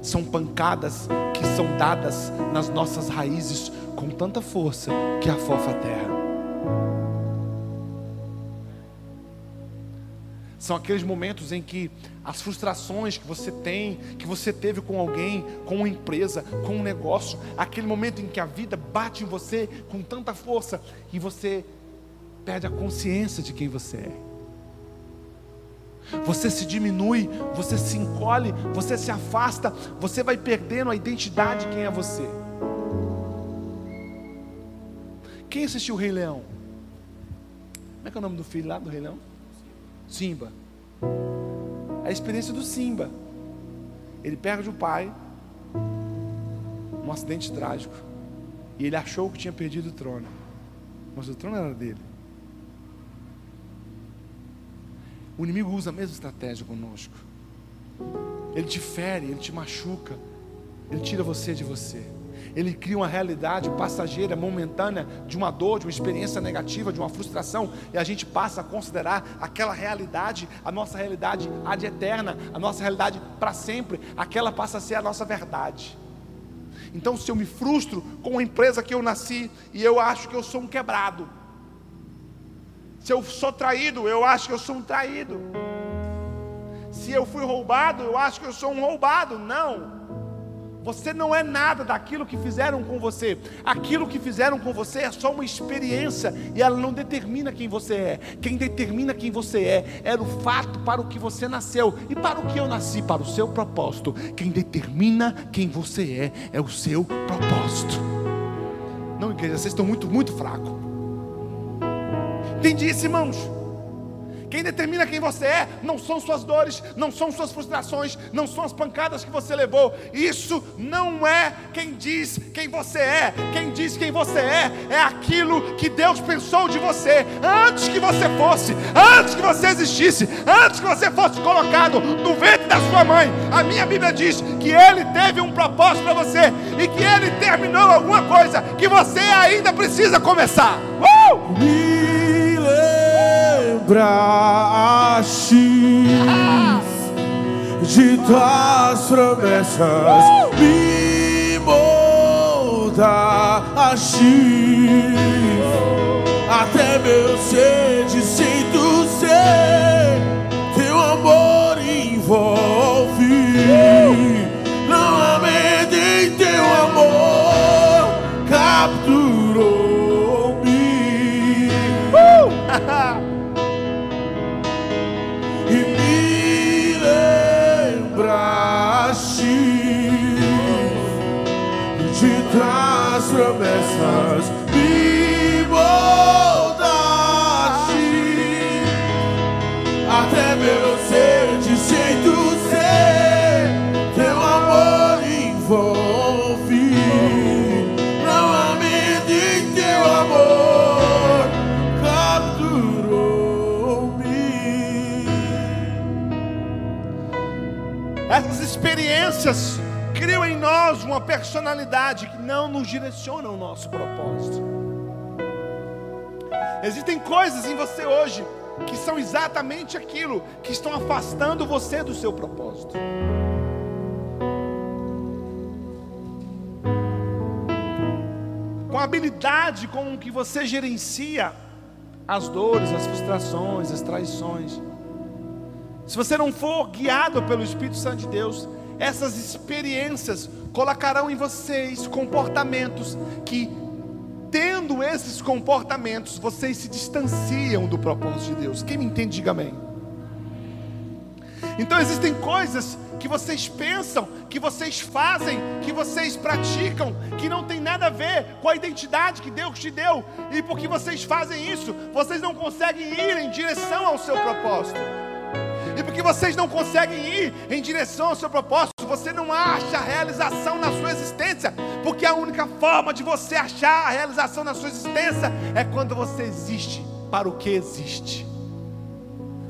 São pancadas que são dadas nas nossas raízes com tanta força que afofa a terra. São aqueles momentos em que as frustrações que você tem, que você teve com alguém, com uma empresa, com um negócio, aquele momento em que a vida bate em você com tanta força e você perde a consciência de quem você é. Você se diminui, você se encolhe, você se afasta, você vai perdendo a identidade de quem é você. Quem assistiu o Rei Leão? Como é que é o nome do filho lá do Rei Leão? Simba. A experiência do Simba. Ele perde o pai num acidente trágico. E ele achou que tinha perdido o trono. Mas o trono era dele. O inimigo usa a mesma estratégia conosco. Ele te fere, ele te machuca, ele tira você de você ele cria uma realidade passageira, momentânea, de uma dor, de uma experiência negativa, de uma frustração, e a gente passa a considerar aquela realidade, a nossa realidade ad eterna, a nossa realidade para sempre, aquela passa a ser a nossa verdade. Então, se eu me frustro com a empresa que eu nasci e eu acho que eu sou um quebrado, se eu sou traído, eu acho que eu sou um traído. Se eu fui roubado, eu acho que eu sou um roubado. Não. Você não é nada daquilo que fizeram com você. Aquilo que fizeram com você é só uma experiência e ela não determina quem você é. Quem determina quem você é era o fato para o que você nasceu e para o que eu nasci, para o seu propósito. Quem determina quem você é é o seu propósito. Não, igreja, vocês estão muito, muito fracos. Entendi isso, irmãos? Quem determina quem você é não são suas dores, não são suas frustrações, não são as pancadas que você levou. Isso não é quem diz quem você é. Quem diz quem você é é aquilo que Deus pensou de você antes que você fosse, antes que você existisse, antes que você fosse colocado no ventre da sua mãe. A minha Bíblia diz que Ele teve um propósito para você e que Ele terminou alguma coisa que você ainda precisa começar. Uh! Lembraste de tuas promessas, me moldaste. Até meu ser de jeito ser, teu amor envolve. Tuas promessas, me moldaste até meu ser de jeito ser, teu amor envolve. Não há medo em teu amor, capturou-me. Essas experiências uma personalidade que não nos direciona ao nosso propósito. Existem coisas em você hoje que são exatamente aquilo que estão afastando você do seu propósito. Com a habilidade com que você gerencia as dores, as frustrações, as traições. Se você não for guiado pelo Espírito Santo de Deus, essas experiências colocarão em vocês comportamentos que, tendo esses comportamentos, vocês se distanciam do propósito de Deus. Quem me entende, diga amém. Então existem coisas que vocês pensam, que vocês fazem, que vocês praticam, que não tem nada a ver com a identidade que Deus te deu, e porque vocês fazem isso, vocês não conseguem ir em direção ao seu propósito. E porque vocês não conseguem ir em direção ao seu propósito, você não acha realização na sua existência, porque a única forma de você achar a realização na sua existência é quando você existe para o que existe.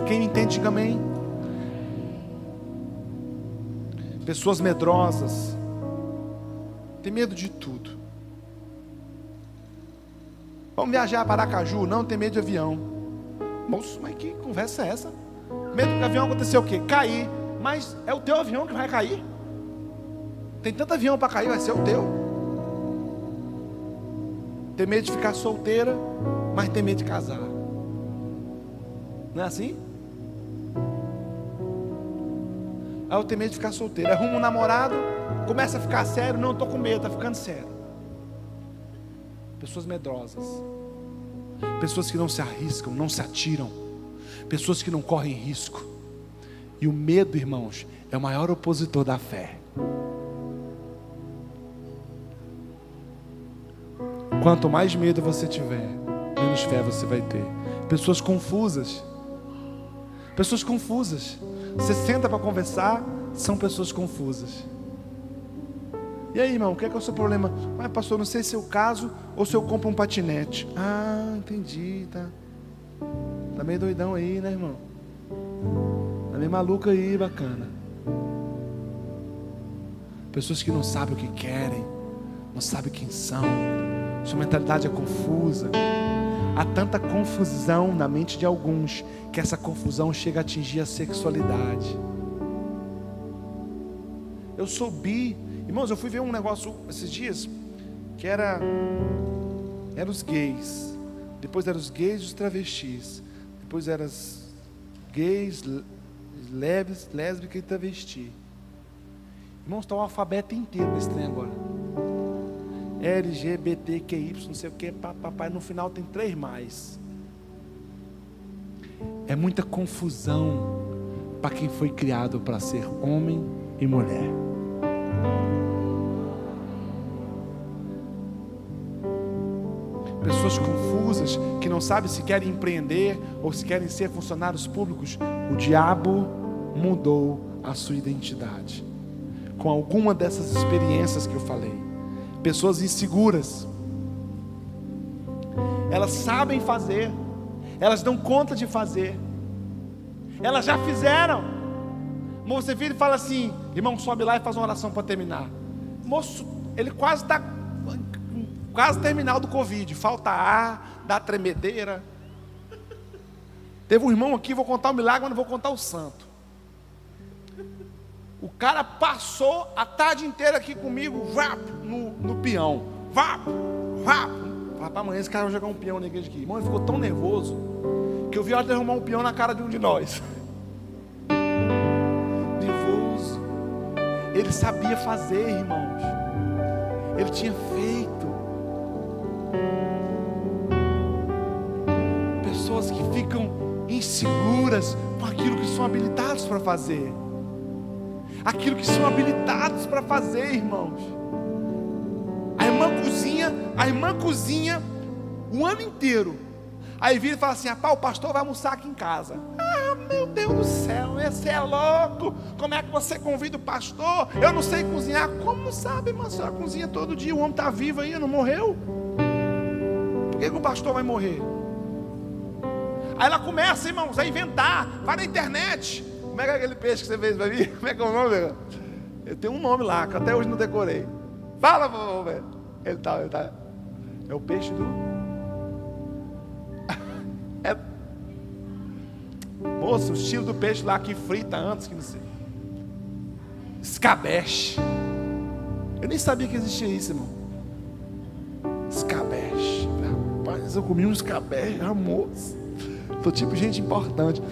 Quem me entende, diga amém. Pessoas medrosas, tem medo de tudo. Vamos viajar para Aracaju, não tem medo de avião. Moço, mas que conversa é essa? Medo que o avião acontecer o quê? Cair. Mas é o teu avião que vai cair. Tem tanto avião para cair, vai ser o teu. Tem medo de ficar solteira, mas tem medo de casar. Não é assim? Aí eu tenho medo de ficar solteiro. Arruma um namorado, começa a ficar sério. Não, estou com medo, está ficando sério. Pessoas medrosas. Pessoas que não se arriscam, não se atiram. Pessoas que não correm risco. E o medo, irmãos, é o maior opositor da fé. Quanto mais medo você tiver, menos fé você vai ter. Pessoas confusas. Pessoas confusas. Você senta para conversar, são pessoas confusas. E aí, irmão, o que é, que é o seu problema? Mas, pastor, não sei se eu caso ou se eu compro um patinete. Ah, entendi, tá. Tá meio doidão aí, né, irmão? Tá meio maluco aí, bacana. Pessoas que não sabem o que querem, não sabem quem são, sua mentalidade é confusa. Há tanta confusão na mente de alguns que essa confusão chega a atingir a sexualidade. Eu sou bi, irmãos. Eu fui ver um negócio esses dias que era eram os gays, depois eram os gays e os travestis, depois eram os gays, leves, lésbica e travesti. Irmãos, está o alfabeto inteiro nesse trem agora. LGBTQY, não sei o que, papai, no final tem três mais. É muita confusão para quem foi criado para ser homem e mulher. Pessoas confusas que não sabem se querem empreender ou se querem ser funcionários públicos. O diabo mudou a sua identidade com alguma dessas experiências que eu falei. Pessoas inseguras. Elas sabem fazer, elas dão conta de fazer, elas já fizeram. Moço, você vira e fala assim: irmão, sobe lá e faz uma oração para terminar. Moço, ele quase está quase terminal do Covid, falta ar, dá tremedeira. Teve um irmão aqui, vou contar o milagre, mas não vou contar o santo. O cara passou a tarde inteira aqui comigo, no, no peão. Vá, vá. Rapaz, amanhã esse cara vai jogar um peão na igreja aqui. Irmão, ele ficou tão nervoso que eu vi a hora de derrubar um peão na cara de um de nós. Nervoso. Ele sabia fazer, irmãos. Ele tinha feito. Pessoas que ficam inseguras com aquilo que são habilitados para fazer. Aquilo que são habilitados para fazer, irmãos. A irmã cozinha, a irmã cozinha o ano inteiro. Aí vira e fala assim: rapaz, o pastor vai almoçar aqui em casa. Ah, meu Deus do céu, você é louco. Como é que você convida o pastor? Eu não sei cozinhar. Como sabe, irmã? Você cozinha todo dia. O homem está vivo ainda, não morreu? Por que, que o pastor vai morrer? Aí ela começa, irmãos, a inventar. Vai na internet. Como é que é aquele peixe que você fez para mim? Como é que é o nome? Eu tenho um nome lá, que até hoje não decorei. Fala, vovô, velho. Ele tá, ele tá. É o peixe do. É. Moço, o estilo do peixe lá que frita antes, que não sei. Escabeche. Eu nem sabia que existia isso, irmão. Escabeche. Rapaz, eu comi um escabeche, moço. Tipo gente importante.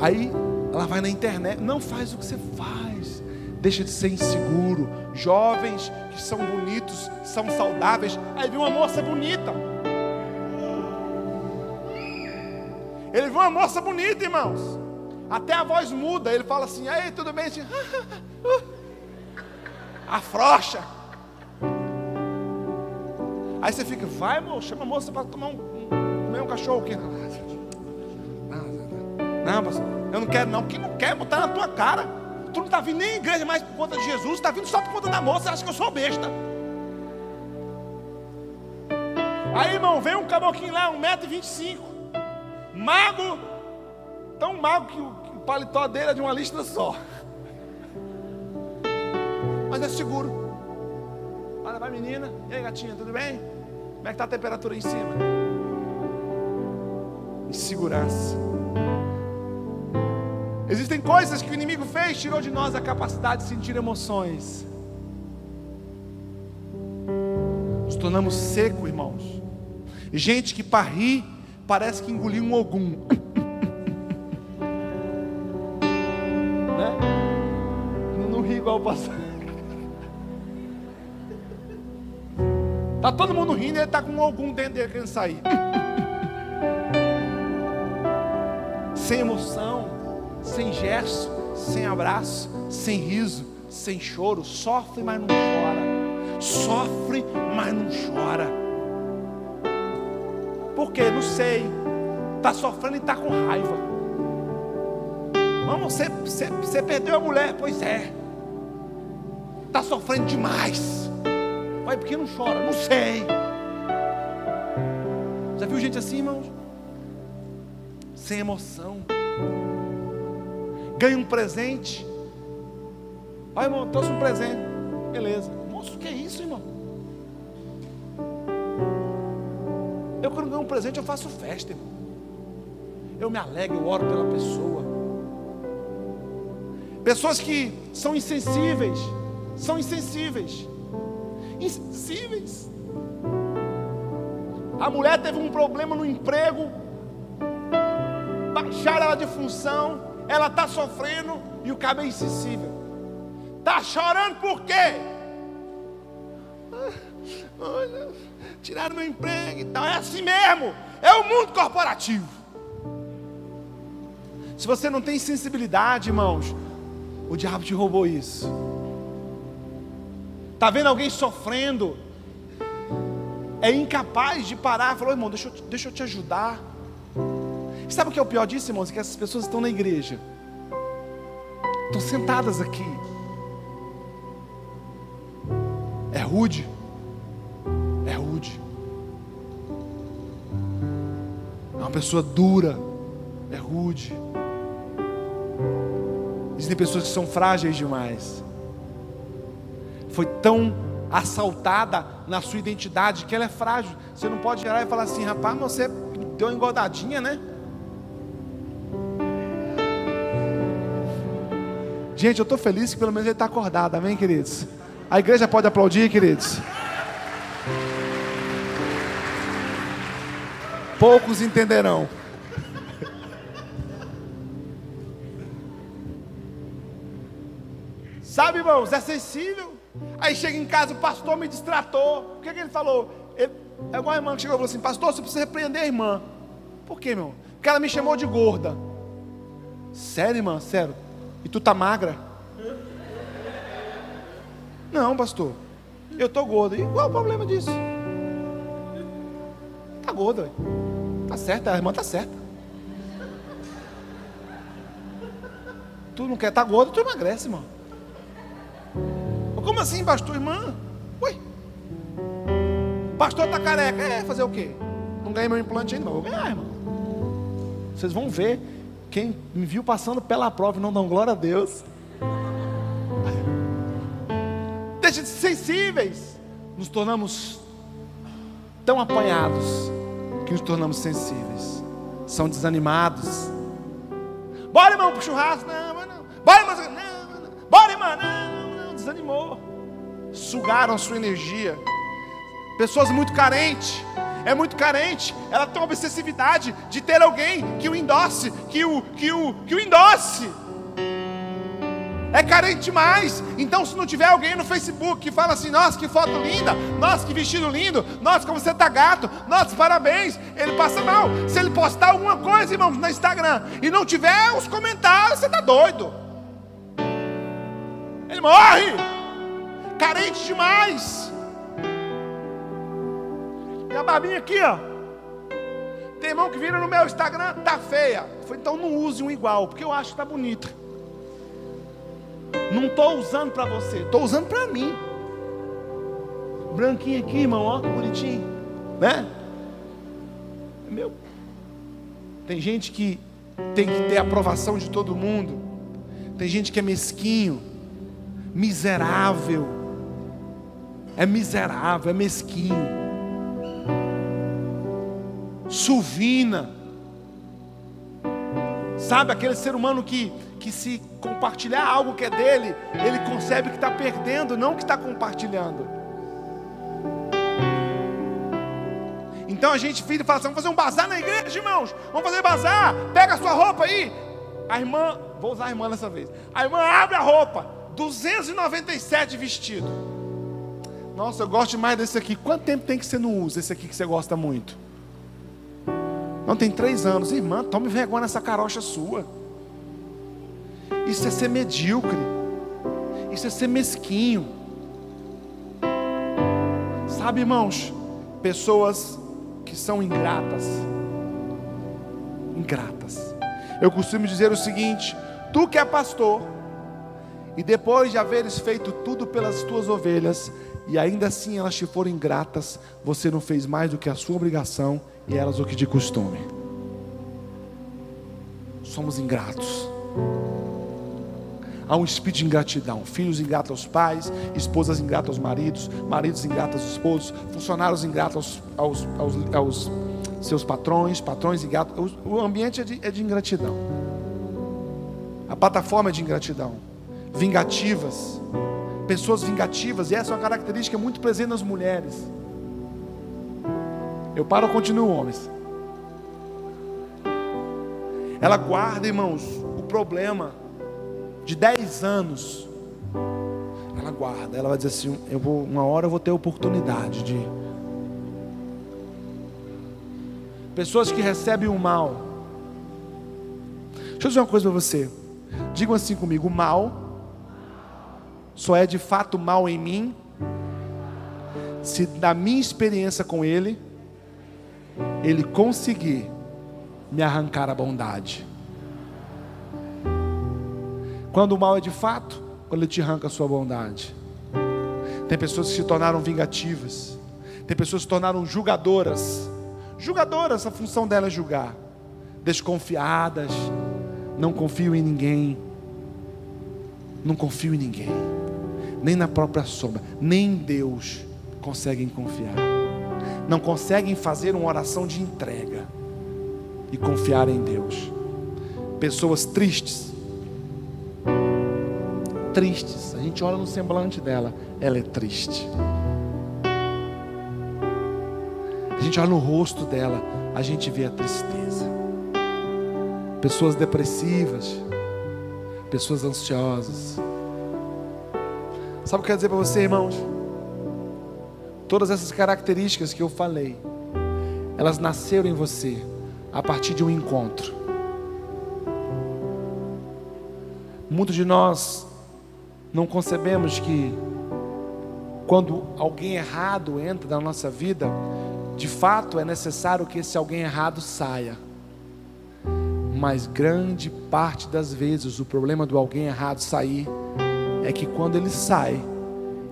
Aí ela vai na internet, não faz o que você faz. Deixa de ser inseguro. Jovens que são bonitos, são saudáveis. Aí viu uma moça bonita. Ele viu uma moça bonita, irmãos. Até a voz muda. Ele fala assim: Aí, tudo bem? Assim, Afrocha. Aí você fica, vai, moço, chama a moça para tomar um, comer um cachorro quente. Não, pastor, eu não quero não, porque não quer botar na tua cara. Tu não está vindo nem à igreja mais por conta de Jesus, está vindo só por conta da moça, acha que eu sou besta. Aí, irmão, vem um caboclinho lá, 1,25m, mago, tão mago que o, paletó dele é de uma lista só. Mas é seguro. Olha, vai menina, e aí gatinha, tudo bem? Como é que está a temperatura aí em cima? Insegurança. Existem coisas que o inimigo fez, tirou de nós a capacidade de sentir emoções. Nos tornamos seco, irmãos. Gente que para rir parece que engoliu um ogum. né? Não, ri igual o pastor. Tá todo mundo rindo e ele tá com um ogum dentro dele querendo sair. Sem emoção sem gesto, sem abraço, sem riso, sem choro, sofre, mas não chora. Sofre, mas não chora. Por quê? Não sei. Está sofrendo e está com raiva. Vamos, você, você, você perdeu a mulher? Pois é. Está sofrendo demais. Vai, por que não chora? Não sei. Já viu gente assim, irmãos? Sem emoção ganha um presente. Olha, irmão, trouxe um presente. Beleza. Moço, o que é isso, irmão? Eu, quando ganho um presente, eu faço festa, irmão. Eu me alegro, eu oro pela pessoa. Pessoas que são insensíveis, são insensíveis. Insensíveis. A mulher teve um problema no emprego, baixaram ela de função, ela está sofrendo e o cabo é insensível. Está chorando por quê? Ah, olha, tiraram meu emprego e tal. É assim mesmo. É o mundo corporativo. Se você não tem sensibilidade, irmãos, o diabo te roubou isso. Está vendo alguém sofrendo? É incapaz de parar. Falou, irmão, deixa eu, deixa eu te ajudar. Sabe o que é o pior disso, irmãos? É que essas pessoas estão na igreja, estão sentadas aqui. É rude, é rude. É uma pessoa dura, é rude. Existem pessoas que são frágeis demais. Foi tão assaltada na sua identidade que ela é frágil. Você não pode virar e falar assim, rapaz, você deu uma engordadinha, né? Gente, eu estou feliz que pelo menos ele está acordado, amém, queridos? A igreja pode aplaudir, queridos? Poucos entenderão. Sabe, irmãos, é sensível. Aí chega em casa, o pastor me distratou. O que, é que ele falou? Ele, é igual a irmã que chegou e falou assim: Pastor, você precisa repreender a irmã. Por quê, meu? Porque ela me chamou de gorda. Sério, irmã? Sério? E tu tá magra? Não, pastor. Eu tô gorda. E qual é o problema disso? Tá gorda. Tá certa, a irmã tá certa. Tu não quer estar tá gorda, tu emagrece, irmão. Como assim, pastor, irmã? Ui. Pastor tá careca. É, fazer o quê? Não ganhei meu implante ainda, mas vou ganhar, irmão. Vocês vão ver quem me viu passando pela prova e não dão glória a Deus. Deixa de ser sensíveis. Nos tornamos tão apanhados que nos tornamos sensíveis. São desanimados. Bora, irmão, pro churrasco. Não, não. Bora, irmão. Não, não. Bora, irmão. Não, não. Desanimou. Sugaram sua energia. Pessoas muito carentes. É muito carente. Ela tem uma obsessividade de ter alguém que o endosse, que o, que o, que o endosse é carente demais. Então, se não tiver alguém no Facebook que fala assim: nossa, que foto linda, nossa, que vestido lindo, nossa, como você está gato, nossa, parabéns, ele passa mal. Se ele postar alguma coisa, irmãos, no Instagram e não tiver os comentários, você está doido. Ele morre, carente demais. E a babinha aqui, ó. Tem irmão que vira no meu Instagram, tá feia. Então não use um igual, porque eu acho que tá bonita. Não estou usando para você, estou usando para mim. Branquinho aqui, irmão, ó, bonitinho, né? É meu. Tem gente que tem que ter aprovação de todo mundo. Tem gente que é mesquinho, miserável. É miserável, é mesquinho. Suvina. Sabe aquele ser humano que que se compartilhar algo que é dele, ele concebe que está perdendo, não que está compartilhando. Então a gente vira e fala assim: vamos fazer um bazar na igreja, irmãos. Vamos fazer bazar. Pega a sua roupa aí. A irmã, vou usar a irmã dessa vez. A irmã abre a roupa, 297 vestido. Nossa, eu gosto demais desse aqui. Quanto tempo tem que você não usa esse aqui que você gosta muito? Não tem três anos, irmã. Tome vergonha nessa carocha sua. Isso é ser medíocre. Isso é ser mesquinho. Sabe, irmãos, pessoas que são ingratas. Ingratas. Eu costumo dizer o seguinte: tu que é pastor, e depois de haveres feito tudo pelas tuas ovelhas, e ainda assim elas te forem ingratas, você não fez mais do que a sua obrigação e elas o que de costume. Somos ingratos. Há um espírito de ingratidão. Filhos ingratos aos pais, esposas ingratas aos maridos, maridos ingratos aos esposos, funcionários ingratos aos, aos, aos, aos seus patrões, patrões ingratos. O ambiente é de, é de ingratidão. A plataforma é de ingratidão. Vingativas. Pessoas vingativas. E essa é uma característica muito presente nas mulheres. Eu paro ou continuo, homens? Ela guarda, irmãos, o problema de 10 anos, ela guarda, ela vai dizer assim: eu vou, uma hora eu vou ter oportunidade de. Pessoas que recebem o mal. Deixa eu dizer uma coisa para você. Digam assim comigo: o mal só é de fato mal em mim se da minha experiência com ele, ele conseguir me arrancar a bondade. Quando o mal é de fato, quando ele te arranca a sua bondade. Tem pessoas que se tornaram vingativas. Tem pessoas que se tornaram julgadoras. Julgadoras, a função dela é julgar. Desconfiadas. Não confio em ninguém. Não confio em ninguém. Nem na própria sombra. Nem em Deus conseguem confiar. Não conseguem fazer uma oração de entrega e confiar em Deus. Pessoas tristes tristes. A gente olha no semblante dela, ela é triste. A gente olha no rosto dela, a gente vê a tristeza. Pessoas depressivas, pessoas ansiosas. Sabe o que eu quero dizer para você, irmãos? Todas essas características que eu falei, elas nasceram em você a partir de um encontro. Muitos de nós não concebemos que quando alguém errado entra na nossa vida, de fato é necessário que esse alguém errado saia. Mas grande parte das vezes o problema do alguém errado sair é que quando ele sai,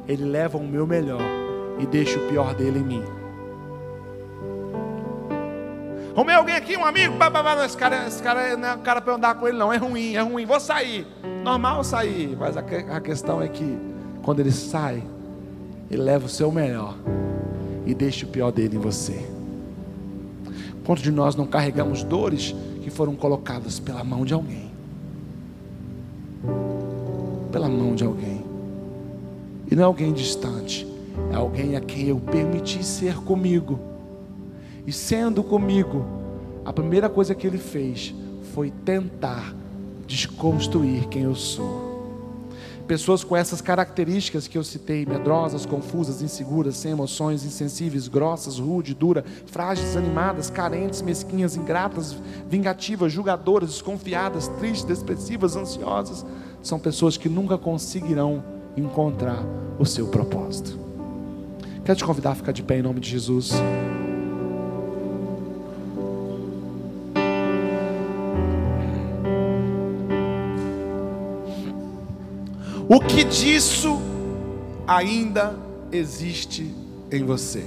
ele leva o meu melhor e deixa o pior dele em mim. Arrumei alguém aqui, um amigo, esse cara, esse cara não é cara para andar com ele, não, é ruim, é ruim, vou sair. Normal sair, mas a, a questão é que quando ele sai, ele leva o seu melhor e deixa o pior dele em você. Quantos de nós não carregamos dores que foram colocadas pela mão de alguém? Pela mão de alguém. E não é alguém distante, é alguém a quem eu permiti ser comigo e sendo comigo, a primeira coisa que ele fez foi tentar desconstruir quem eu sou. Pessoas com essas características que eu citei, medrosas, confusas, inseguras, sem emoções, insensíveis, grossas, rude, dura, frágeis, animadas, carentes, mesquinhas, ingratas, vingativas, julgadoras, desconfiadas, tristes, depressivas, ansiosas, são pessoas que nunca conseguirão encontrar o seu propósito. Quero te convidar a ficar de pé em nome de Jesus. O que disso ainda existe em você?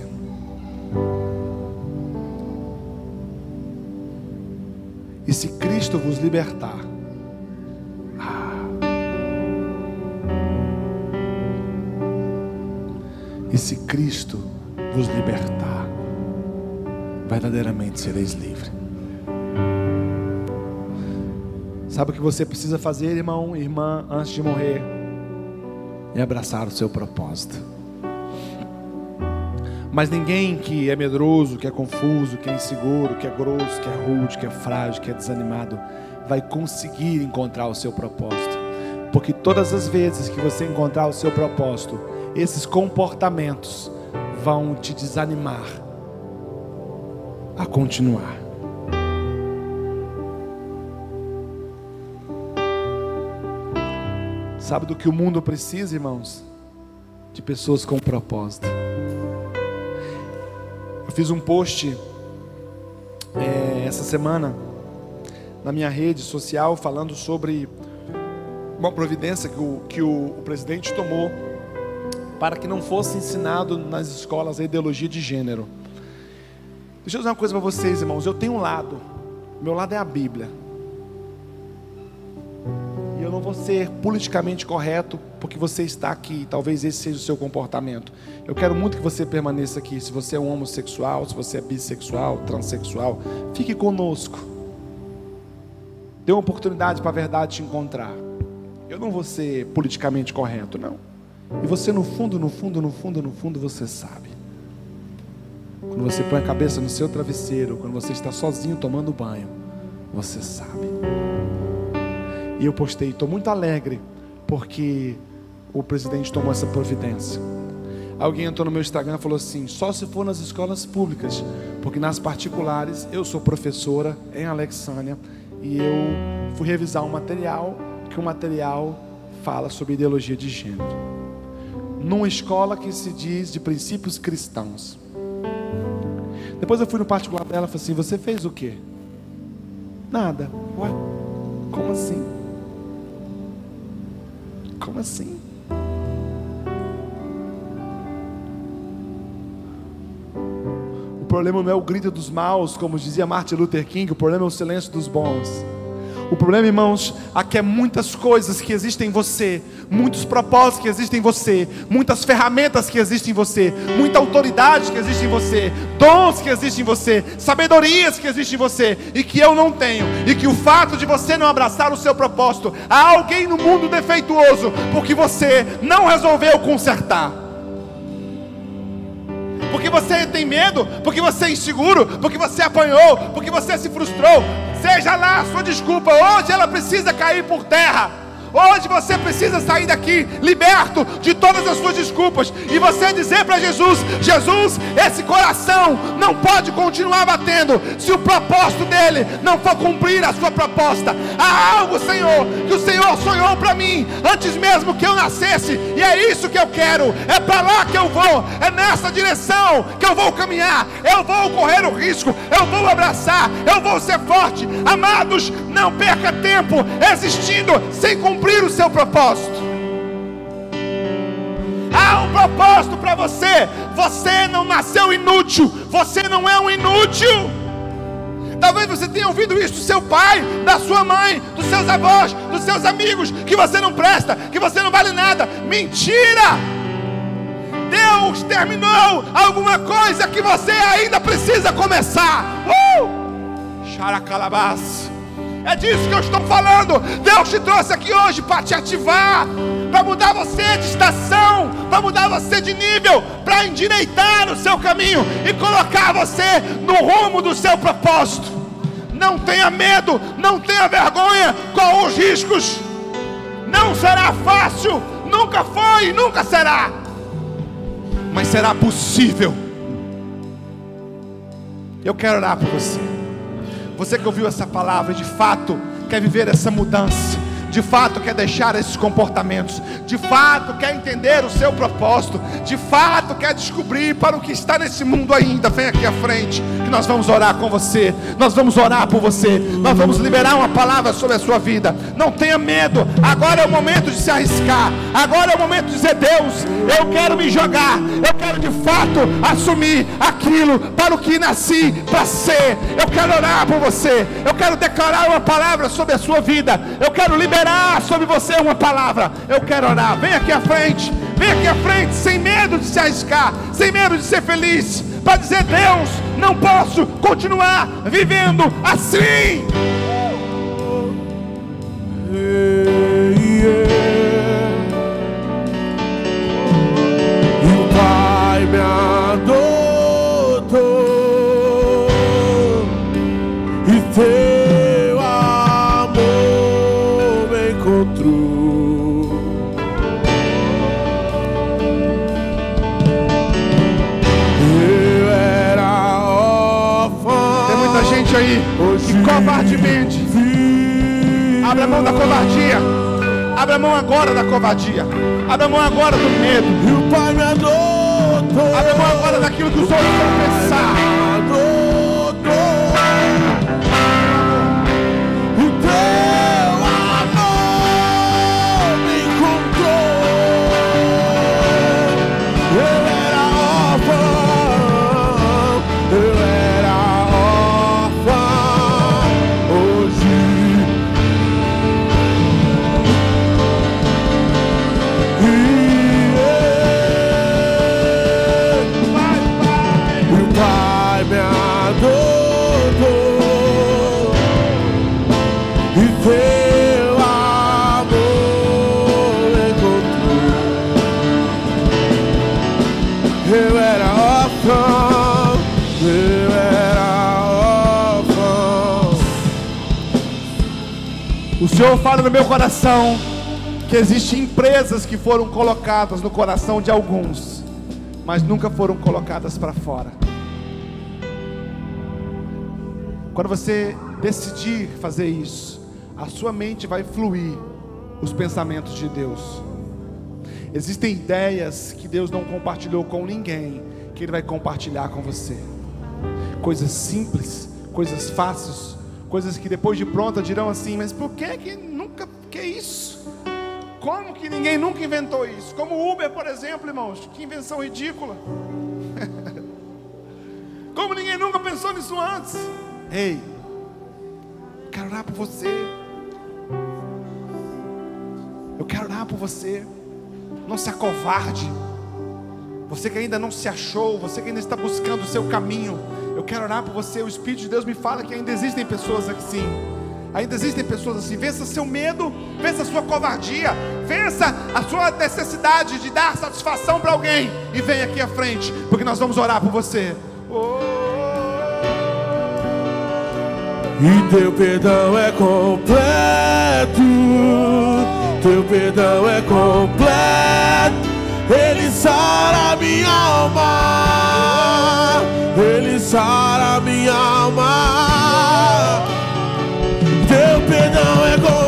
E se Cristo vos libertar, e se Cristo vos libertar, verdadeiramente sereis livres. Sabe o que você precisa fazer, irmão, irmã, antes de morrer? e abraçar o seu propósito. Mas ninguém que é medroso, que é confuso, que é inseguro, que é grosso, que é rude, que é frágil, que é desanimado, vai conseguir encontrar o seu propósito. Porque todas as vezes que você encontrar o seu propósito, esses comportamentos vão te desanimar a continuar. Sabe do que o mundo precisa, irmãos? De pessoas com propósito. Eu fiz um post é, essa semana na minha rede social falando sobre uma providência que o, que o, o presidente tomou para que não fosse ensinado nas escolas a ideologia de gênero. Deixa eu dizer uma coisa para vocês, irmãos. Eu tenho um lado, meu lado é a Bíblia eu não vou ser politicamente correto porque você está aqui, talvez esse seja o seu comportamento. Eu quero muito que você permaneça aqui. Se você é um homossexual, se você é bissexual, transexual, fique conosco. Dê uma oportunidade para a verdade te encontrar. Eu não vou ser politicamente correto, não. E você no fundo, no fundo, no fundo, no fundo, você sabe. Quando você põe a cabeça no seu travesseiro, quando você está sozinho tomando banho, você sabe. E eu postei, estou muito alegre porque o presidente tomou essa providência. Alguém entrou no meu Instagram e falou assim: só se for nas escolas públicas, porque nas particulares eu sou professora em Alexânia e eu fui revisar um material que o material fala sobre ideologia de gênero. Numa escola que se diz de princípios cristãos. Depois eu fui no particular dela e falei assim: Você fez o quê? Nada. Ué, como assim? Como assim? O problema não é o grito dos maus, como dizia Martin Luther King, o problema é o silêncio dos bons. O problema, irmãos, aqui é muitas coisas que existem em você, muitos propósitos que existem em você, muitas ferramentas que existem em você, muita autoridade que existe em você, dons que existem em você, sabedorias que existem em você e que eu não tenho, e que o fato de você não abraçar o seu propósito, há alguém no mundo defeituoso porque você não resolveu consertar. Porque você tem medo, porque você é inseguro, porque você apanhou, porque você se frustrou. Seja lá a sua desculpa, hoje ela precisa cair por terra. Hoje você precisa sair daqui liberto de todas as suas desculpas e você dizer para Jesus: Jesus, esse coração não pode continuar batendo se o propósito dele não for cumprir a sua proposta. Há algo, Senhor, que o Senhor sonhou para mim antes mesmo que eu nascesse e é isso que eu quero. É para lá que eu vou, é nessa direção que eu vou caminhar. Eu vou correr o risco, eu vou abraçar, eu vou ser forte. Amados, não perca tempo existindo sem cumprir cumprir o seu propósito. Há um propósito para você. Você não nasceu inútil. Você não é um inútil. Talvez você tenha ouvido isso do seu pai, da sua mãe, dos seus avós, dos seus amigos, que você não presta, que você não vale nada. Mentira! Deus terminou alguma coisa que você ainda precisa começar. Uh! Xaracalabás. É disso que eu estou falando. Deus te trouxe aqui hoje para te ativar, para mudar você de estação, para mudar você de nível, para endireitar o seu caminho e colocar você no rumo do seu propósito. Não tenha medo, não tenha vergonha com os riscos. Não será fácil, nunca foi, nunca será. Mas será possível. Eu quero orar por você. Você que ouviu essa palavra, de fato, quer viver essa mudança de fato quer deixar esses comportamentos, de fato quer entender o seu propósito, de fato quer descobrir para o que está nesse mundo ainda, vem aqui à frente, que nós vamos orar com você, nós vamos orar por você, nós vamos liberar uma palavra sobre a sua vida. Não tenha medo, agora é o momento de se arriscar, agora é o momento de dizer: Deus, eu quero me jogar, eu quero de fato assumir aquilo para o que nasci para ser. Eu quero orar por você, eu quero declarar uma palavra sobre a sua vida, eu quero liberar sobre você uma palavra. Eu quero orar. Vem aqui à frente. Vem aqui à frente, sem medo de se arriscar, sem medo de ser feliz, para dizer: Deus, não posso continuar vivendo assim. Abre a mão da covardia. Abre a mão agora da covardia. Abre a mão agora do medo. E o Pai me adotou. Abre a mão agora daquilo que os outros vão pensar. Senhor fala no meu coração que existem empresas que foram colocadas no coração de alguns, mas nunca foram colocadas para fora. Quando você decidir fazer isso, a sua mente vai fluir os pensamentos de Deus. Existem ideias que Deus não compartilhou com ninguém, que Ele vai compartilhar com você. Coisas simples, coisas fáceis, Coisas que depois de pronta dirão assim: mas por que que nunca, que isso? Como que ninguém nunca inventou isso? Como o Uber, por exemplo, irmãos, que invenção ridícula. Como ninguém nunca pensou nisso antes? Ei, quero orar por você. Eu quero orar por você. Não se acovarde. Você que ainda não se achou, você que ainda está buscando o seu caminho, eu quero orar por você. O Espírito de Deus me fala que ainda existem pessoas assim. Ainda existem pessoas assim. Vença seu medo, vença sua covardia, vença a sua necessidade de dar satisfação para alguém e vem aqui à frente, porque nós vamos orar por você. Oh. E teu perdão é completo, teu perdão é completo, ele sara minha alma, sara minha alma. Teu perdão é completo,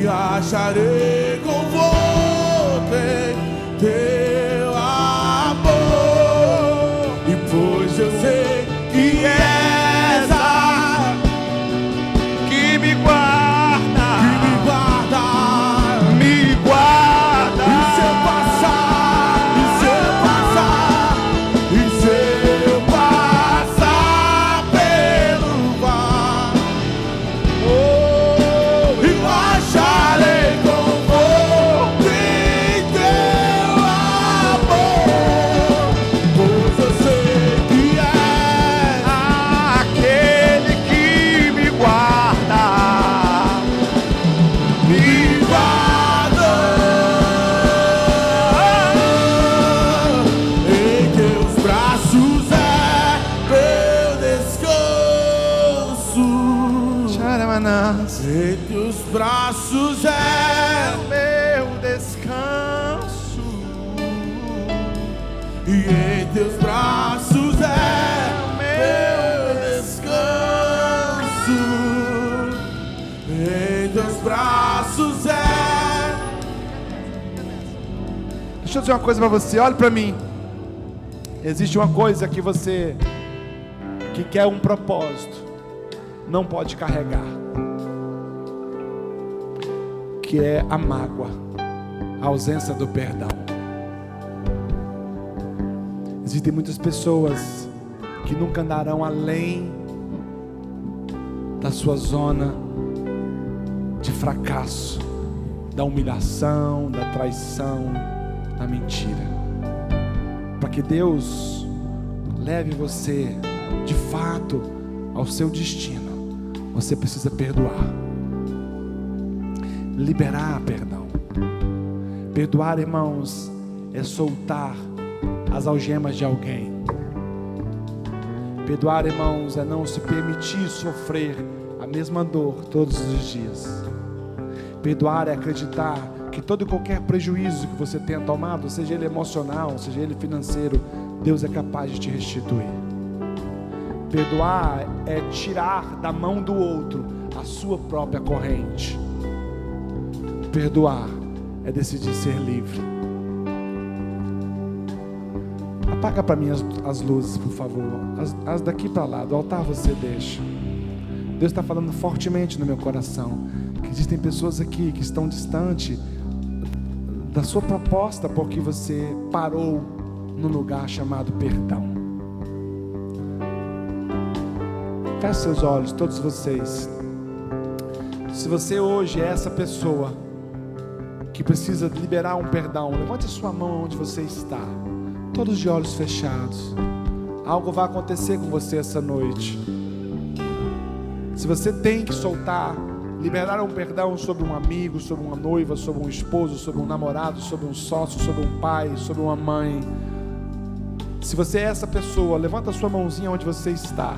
e acharei com dizer uma coisa para você, olhe para mim. Existe uma coisa que você que quer um propósito, não pode carregar. Que é a mágoa, a ausência do perdão. Existem muitas pessoas que nunca andarão além da sua zona de fracasso, da humilhação, da traição, da mentira. Para que Deus leve você de fato ao seu destino, você precisa perdoar. Liberar perdão. Perdoar, irmãos, é soltar as algemas de alguém. Perdoar, irmãos, é não se permitir sofrer a mesma dor todos os dias. Perdoar é acreditar que todo e qualquer prejuízo que você tenha tomado, seja ele emocional, seja ele financeiro, Deus é capaz de te restituir. Perdoar é tirar da mão do outro a sua própria corrente. Perdoar é decidir ser livre. Apaga para mim as, as luzes, por favor. As, as daqui para lá, do altar você deixa. Deus está falando fortemente no meu coração. Que existem pessoas aqui que estão distante da sua proposta porque você parou no lugar chamado perdão. Feche seus olhos, todos vocês. Se você hoje é essa pessoa que precisa liberar um perdão, levante a sua mão onde você está, todos de olhos fechados. Algo vai acontecer com você essa noite. Se você tem que soltar, liberar um perdão sobre um amigo, sobre uma noiva, sobre um esposo, sobre um namorado, sobre um sócio, sobre um pai, sobre uma mãe. Se você é essa pessoa, levanta sua mãozinha onde você está.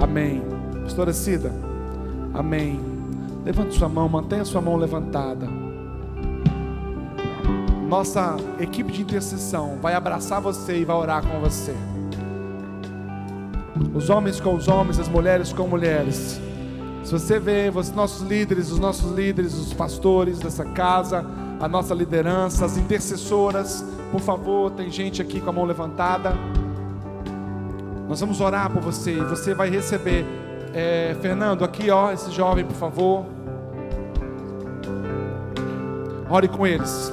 Amém. Pastora Cida. Amém. Levante sua mão, mantenha sua mão levantada. Nossa equipe de intercessão vai abraçar você e vai orar com você. Os homens com os homens, as mulheres com mulheres. Se você vê os nossos líderes, os nossos líderes, os pastores dessa casa, a nossa liderança, as intercessoras, por favor, tem gente aqui com a mão levantada. Nós vamos orar por você e você vai receber. É, Fernando, aqui, ó, esse jovem, por favor. Ore com eles.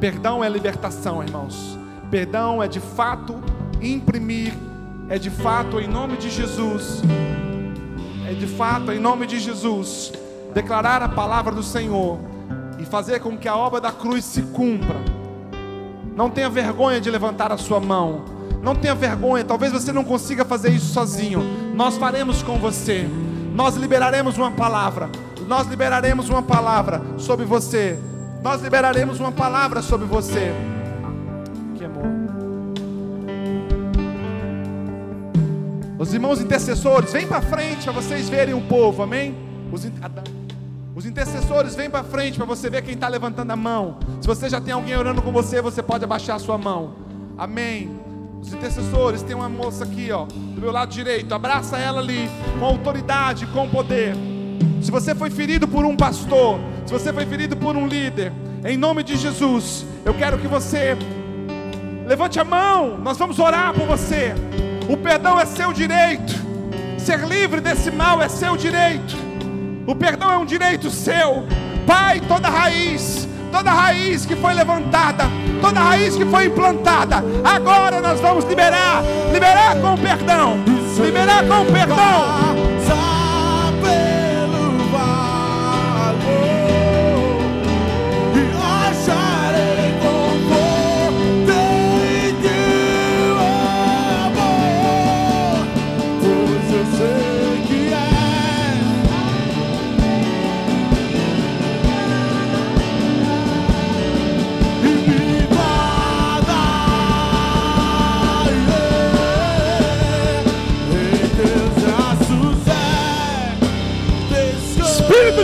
Perdão é libertação, irmãos. Perdão é de fato imprimir, é de fato em nome de Jesus. É de fato em nome de Jesus declarar a palavra do Senhor e fazer com que a obra da cruz se cumpra. Não tenha vergonha de levantar a sua mão. Não tenha vergonha, talvez você não consiga fazer isso sozinho. Nós faremos com você. Nós liberaremos uma palavra. Nós liberaremos uma palavra sobre você. Nós liberaremos uma palavra sobre você. Que amor. Os irmãos intercessores, vem para frente para vocês verem o povo, amém? Os, os intercessores, vem para frente para você ver quem está levantando a mão. Se você já tem alguém orando com você, você pode abaixar a sua mão. Amém. Os intercessores, tem uma moça aqui, ó, do meu lado direito. Abraça ela ali, com autoridade, com poder. Se você foi ferido por um pastor, se você foi ferido por um líder, em nome de Jesus, eu quero que você levante a mão. Nós vamos orar por você. O perdão é seu direito. Ser livre desse mal é seu direito. O perdão é um direito seu. Pai, toda raiz toda raiz que foi levantada, toda raiz que foi implantada, agora nós vamos liberar, liberar com perdão, liberar com perdão.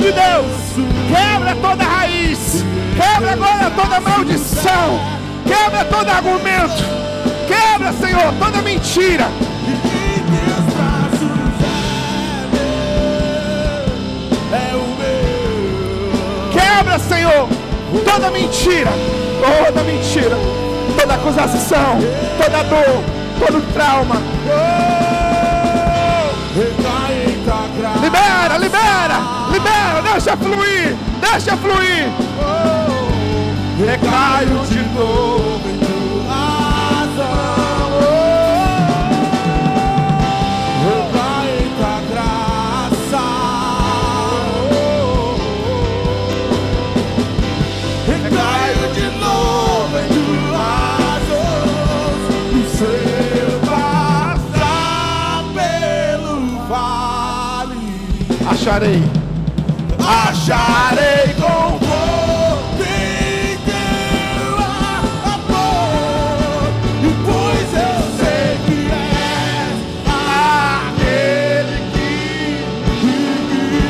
De Deus, quebra toda raiz, quebra agora toda maldição, quebra todo argumento, quebra, Senhor, toda mentira. Quebra, Senhor, toda mentira, toda mentira, toda acusação, toda dor, todo trauma. Libera, libera deixa fluir, deixa fluir. Oh, recaio de novo em tua ação. Oh, recaio tua graça. Oh, recaio de novo em tuas mãos. E seu passar pelo vale. Acharei acharei conforto em teu amor, e pois eu sei que és aquele que,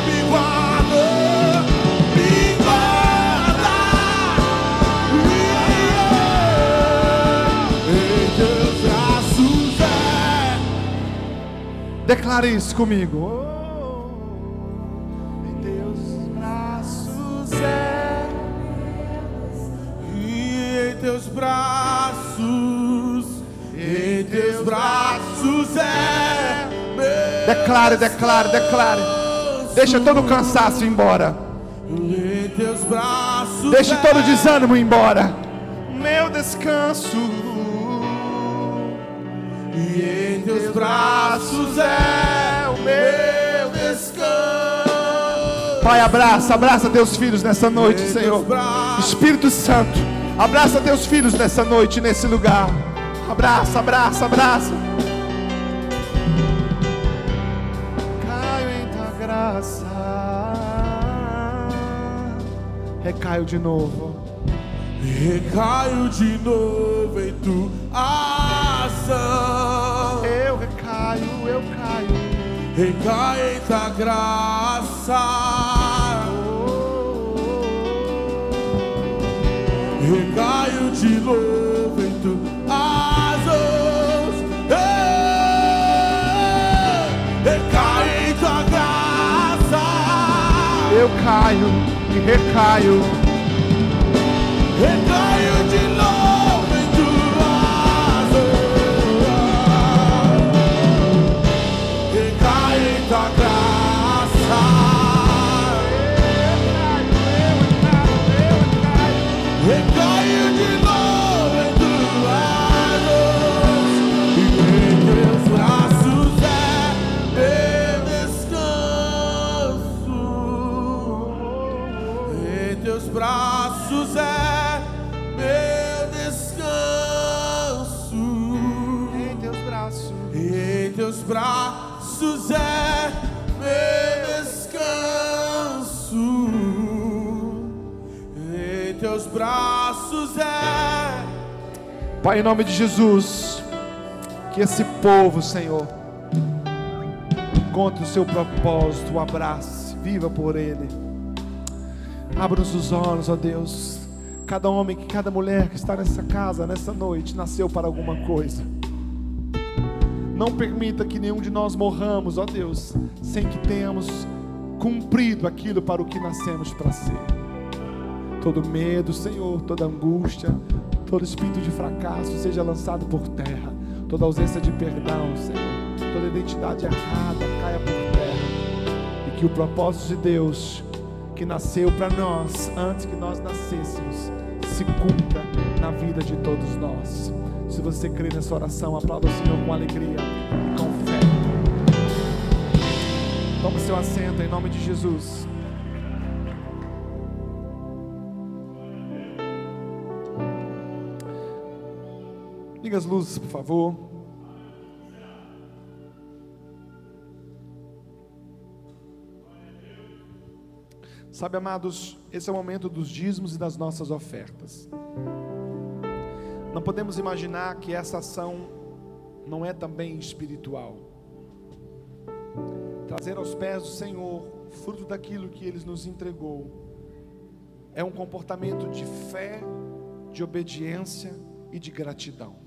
me guarda, me guarda, em teus braços é. Declare isso comigo. Declare, declare, declare. Deixa todo o cansaço embora. Deixe é todo o desânimo embora. Meu descanso. E em teus braços é o meu descanso. Pai, abraça, abraça teus filhos nessa noite, Senhor. Espírito Santo, abraça teus filhos nessa noite, nesse lugar. Abraça, abraça, abraça. Recaio de novo. Recaio de novo em tua ação. Eu recaio, eu caio. Recai em tua graça. Recaio de novo em tuas mãos. Ei, Recai em tua graça. Eu caio recaio. Recaio nome de Jesus, que esse povo, Senhor, encontre o seu propósito, o abrace, viva por ele. Abra-nos os olhos, ó Deus. Cada homem, cada mulher que está nessa casa, nessa noite, nasceu para alguma coisa. Não permita que nenhum de nós morramos, ó Deus, sem que tenhamos cumprido aquilo para o que nascemos para ser todo medo, Senhor, toda angústia, todo espírito de fracasso seja lançado por terra, toda ausência de perdão, Senhor, toda identidade errada caia por terra, e que o propósito de Deus que nasceu para nós antes que nós nascêssemos se cumpra na vida de todos nós. Se você crê nessa oração, aplauda o Senhor com alegria, com fé. Tome seu assento em nome de Jesus. Liga as luzes, por favor. Sabe, amados, esse é o momento dos dízimos e das nossas ofertas. Não podemos imaginar que essa ação não é também espiritual. Trazer aos pés do Senhor, fruto daquilo que Ele nos entregou, é um comportamento de fé, de obediência e de gratidão.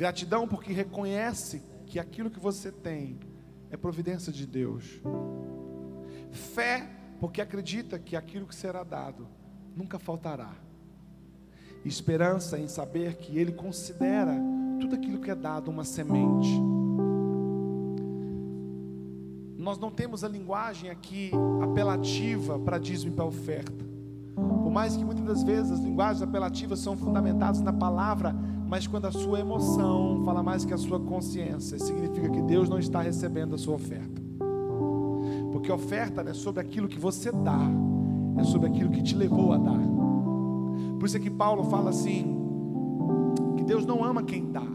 Gratidão porque reconhece que aquilo que você tem é providência de Deus. Fé porque acredita que aquilo que será dado nunca faltará. Esperança em saber que Ele considera tudo aquilo que é dado uma semente. Nós não temos a linguagem aqui apelativa para dízimo e para oferta. Por mais que muitas das vezes as linguagens apelativas são fundamentadas na palavra, mas quando a sua emoção fala mais que a sua consciência, significa que Deus não está recebendo a sua oferta. Porque oferta não é sobre aquilo que você dá, é sobre aquilo que te levou a dar. Por isso é que Paulo fala assim: que Deus não ama quem dá,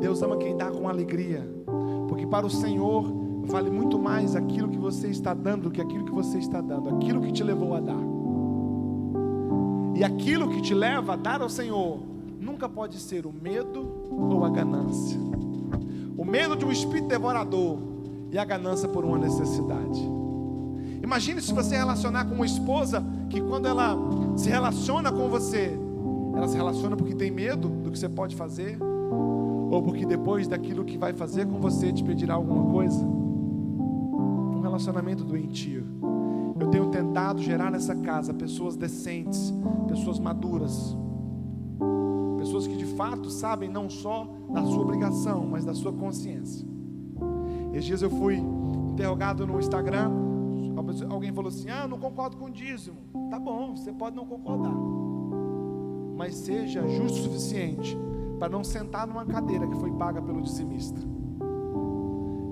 Deus ama quem dá com alegria, porque para o Senhor vale muito mais aquilo que você está dando do que aquilo que você está dando, aquilo que te levou a dar. E aquilo que te leva a dar ao Senhor nunca pode ser o medo ou a ganância. O medo de um espírito devorador e a ganância por uma necessidade. Imagine se você relacionar com uma esposa que quando ela se relaciona com você, ela se relaciona porque tem medo do que você pode fazer, ou porque depois daquilo que vai fazer com você te pedirá alguma coisa. Um relacionamento doentio. Eu tenho tentado gerar nessa casa pessoas decentes, pessoas maduras, fato sabem não só da sua obrigação, mas da sua consciência. Esses dias eu fui interrogado no Instagram. Alguém falou assim: Ah, não concordo com o dízimo. Tá bom, você pode não concordar. Mas seja justo o suficiente para não sentar numa cadeira que foi paga pelo dizimista.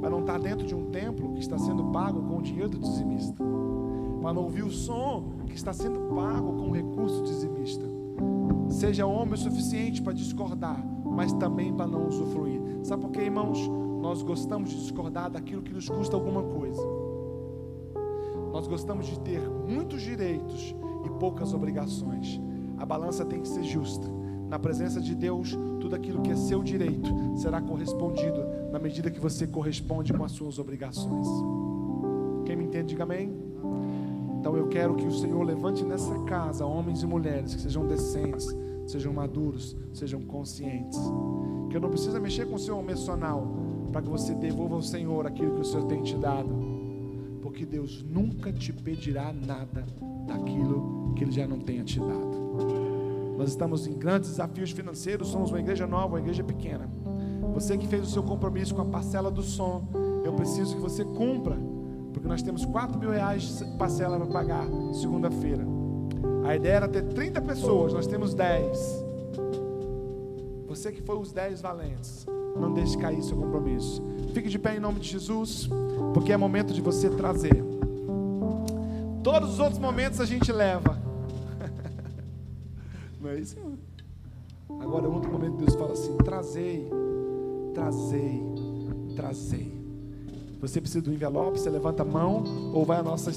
Para não estar dentro de um templo que está sendo pago com o dinheiro do dizimista. Para não ouvir o som que está sendo pago com o recurso dizimista. Seja homem o suficiente para discordar, mas também para não usufruir. Sabe por quê, irmãos? Nós gostamos de discordar daquilo que nos custa alguma coisa. Nós gostamos de ter muitos direitos e poucas obrigações. A balança tem que ser justa. Na presença de Deus, tudo aquilo que é seu direito será correspondido na medida que você corresponde com as suas obrigações. Quem me entende, diga amém. Então eu quero que o Senhor levante nessa casa homens e mulheres que sejam decentes, sejam maduros, sejam conscientes. Que eu não precisa mexer com o seu emocional para que você devolva ao Senhor aquilo que o Senhor tem te dado. Porque Deus nunca te pedirá nada daquilo que Ele já não tenha te dado. Nós estamos em grandes desafios financeiros, somos uma igreja nova, uma igreja pequena. Você que fez o seu compromisso com a parcela do som, eu preciso que você cumpra, porque nós temos 4 mil reais parcela para pagar segunda-feira. A ideia era ter 30 pessoas, nós temos 10. Você que foi os 10 valentes, não deixe cair seu compromisso. Fique de pé em nome de Jesus, porque é momento de você trazer. Todos os outros momentos a gente leva. Não é isso? Agora é outro momento que Deus fala assim: trazei, trazei, trazei. Você precisa do envelope, você levanta a mão, ou vai à nossa,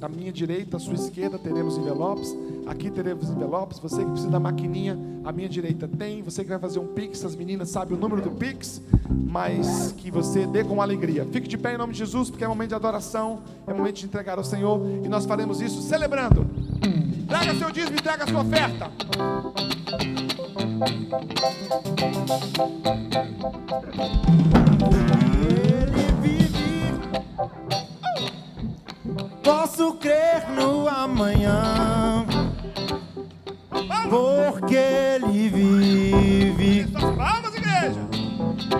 à minha direita, à sua esquerda, teremos envelopes. Aqui teremos envelopes. Você que precisa da maquininha, à minha direita tem. Você que vai fazer um Pix, as meninas sabem o número do Pix, mas que você dê com alegria. Fique de pé em nome de Jesus, porque é momento de adoração, é momento de entregar ao Senhor, e nós faremos isso celebrando. Traga seu dízimo e traga sua oferta. Ele Posso crer no amanhã, porque ele vive. Palmas, igreja.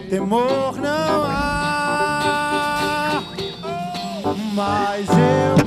Temor não há, mas eu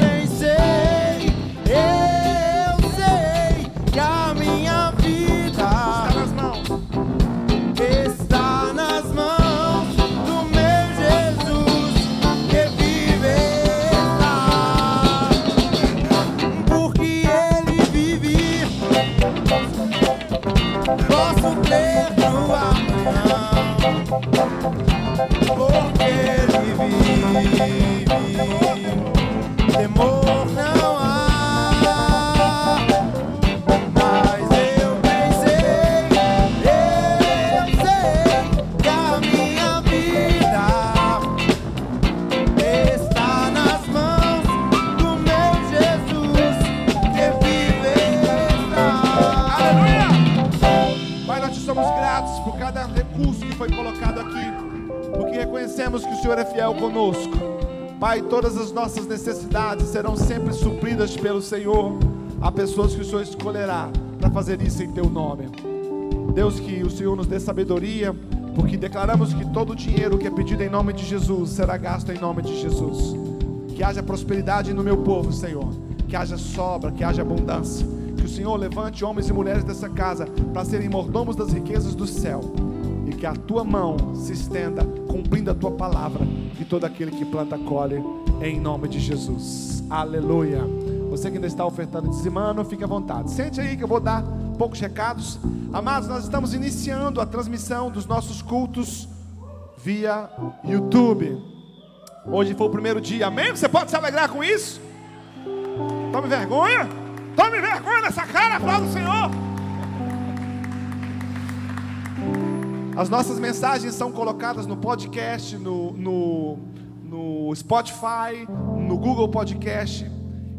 conosco. Pai, todas as nossas necessidades serão sempre supridas pelo Senhor. Há pessoas que o Senhor escolherá para fazer isso em Teu nome. Deus, que o Senhor nos dê sabedoria, porque declaramos que todo o dinheiro que é pedido em nome de Jesus será gasto em nome de Jesus. Que haja prosperidade no meu povo, Senhor. Que haja sobra, que haja abundância. Que o Senhor levante homens e mulheres dessa casa para serem mordomos das riquezas do céu. E que a tua mão se estenda, cumprindo a tua palavra. Que todo aquele que planta colhe, em nome de Jesus. Aleluia. Você que ainda está ofertando e dizimando, fique à vontade. Sente aí que eu vou dar poucos recados. Amados, nós estamos iniciando a transmissão dos nossos cultos via YouTube. Hoje foi o primeiro dia, amém? Você pode se alegrar com isso? Tome vergonha. Tome vergonha nessa cara, aplauda o Senhor. As nossas mensagens são colocadas no podcast, no, no, no Spotify, no Google Podcast.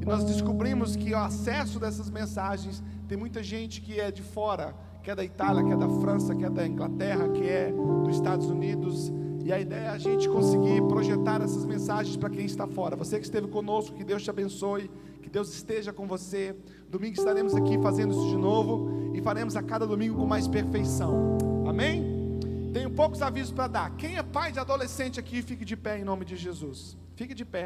E nós descobrimos que o acesso dessas mensagens tem muita gente que é de fora, que é da Itália, que é da França, que é da Inglaterra, que é dos Estados Unidos. E a ideia é a gente conseguir projetar essas mensagens para quem está fora. Você que esteve conosco, que Deus te abençoe, que Deus esteja com você. Domingo estaremos aqui fazendo isso de novo e faremos a cada domingo com mais perfeição. Amém? Tenho poucos avisos para dar. Quem é pai de adolescente aqui, fique de pé em nome de Jesus. Fique de pé.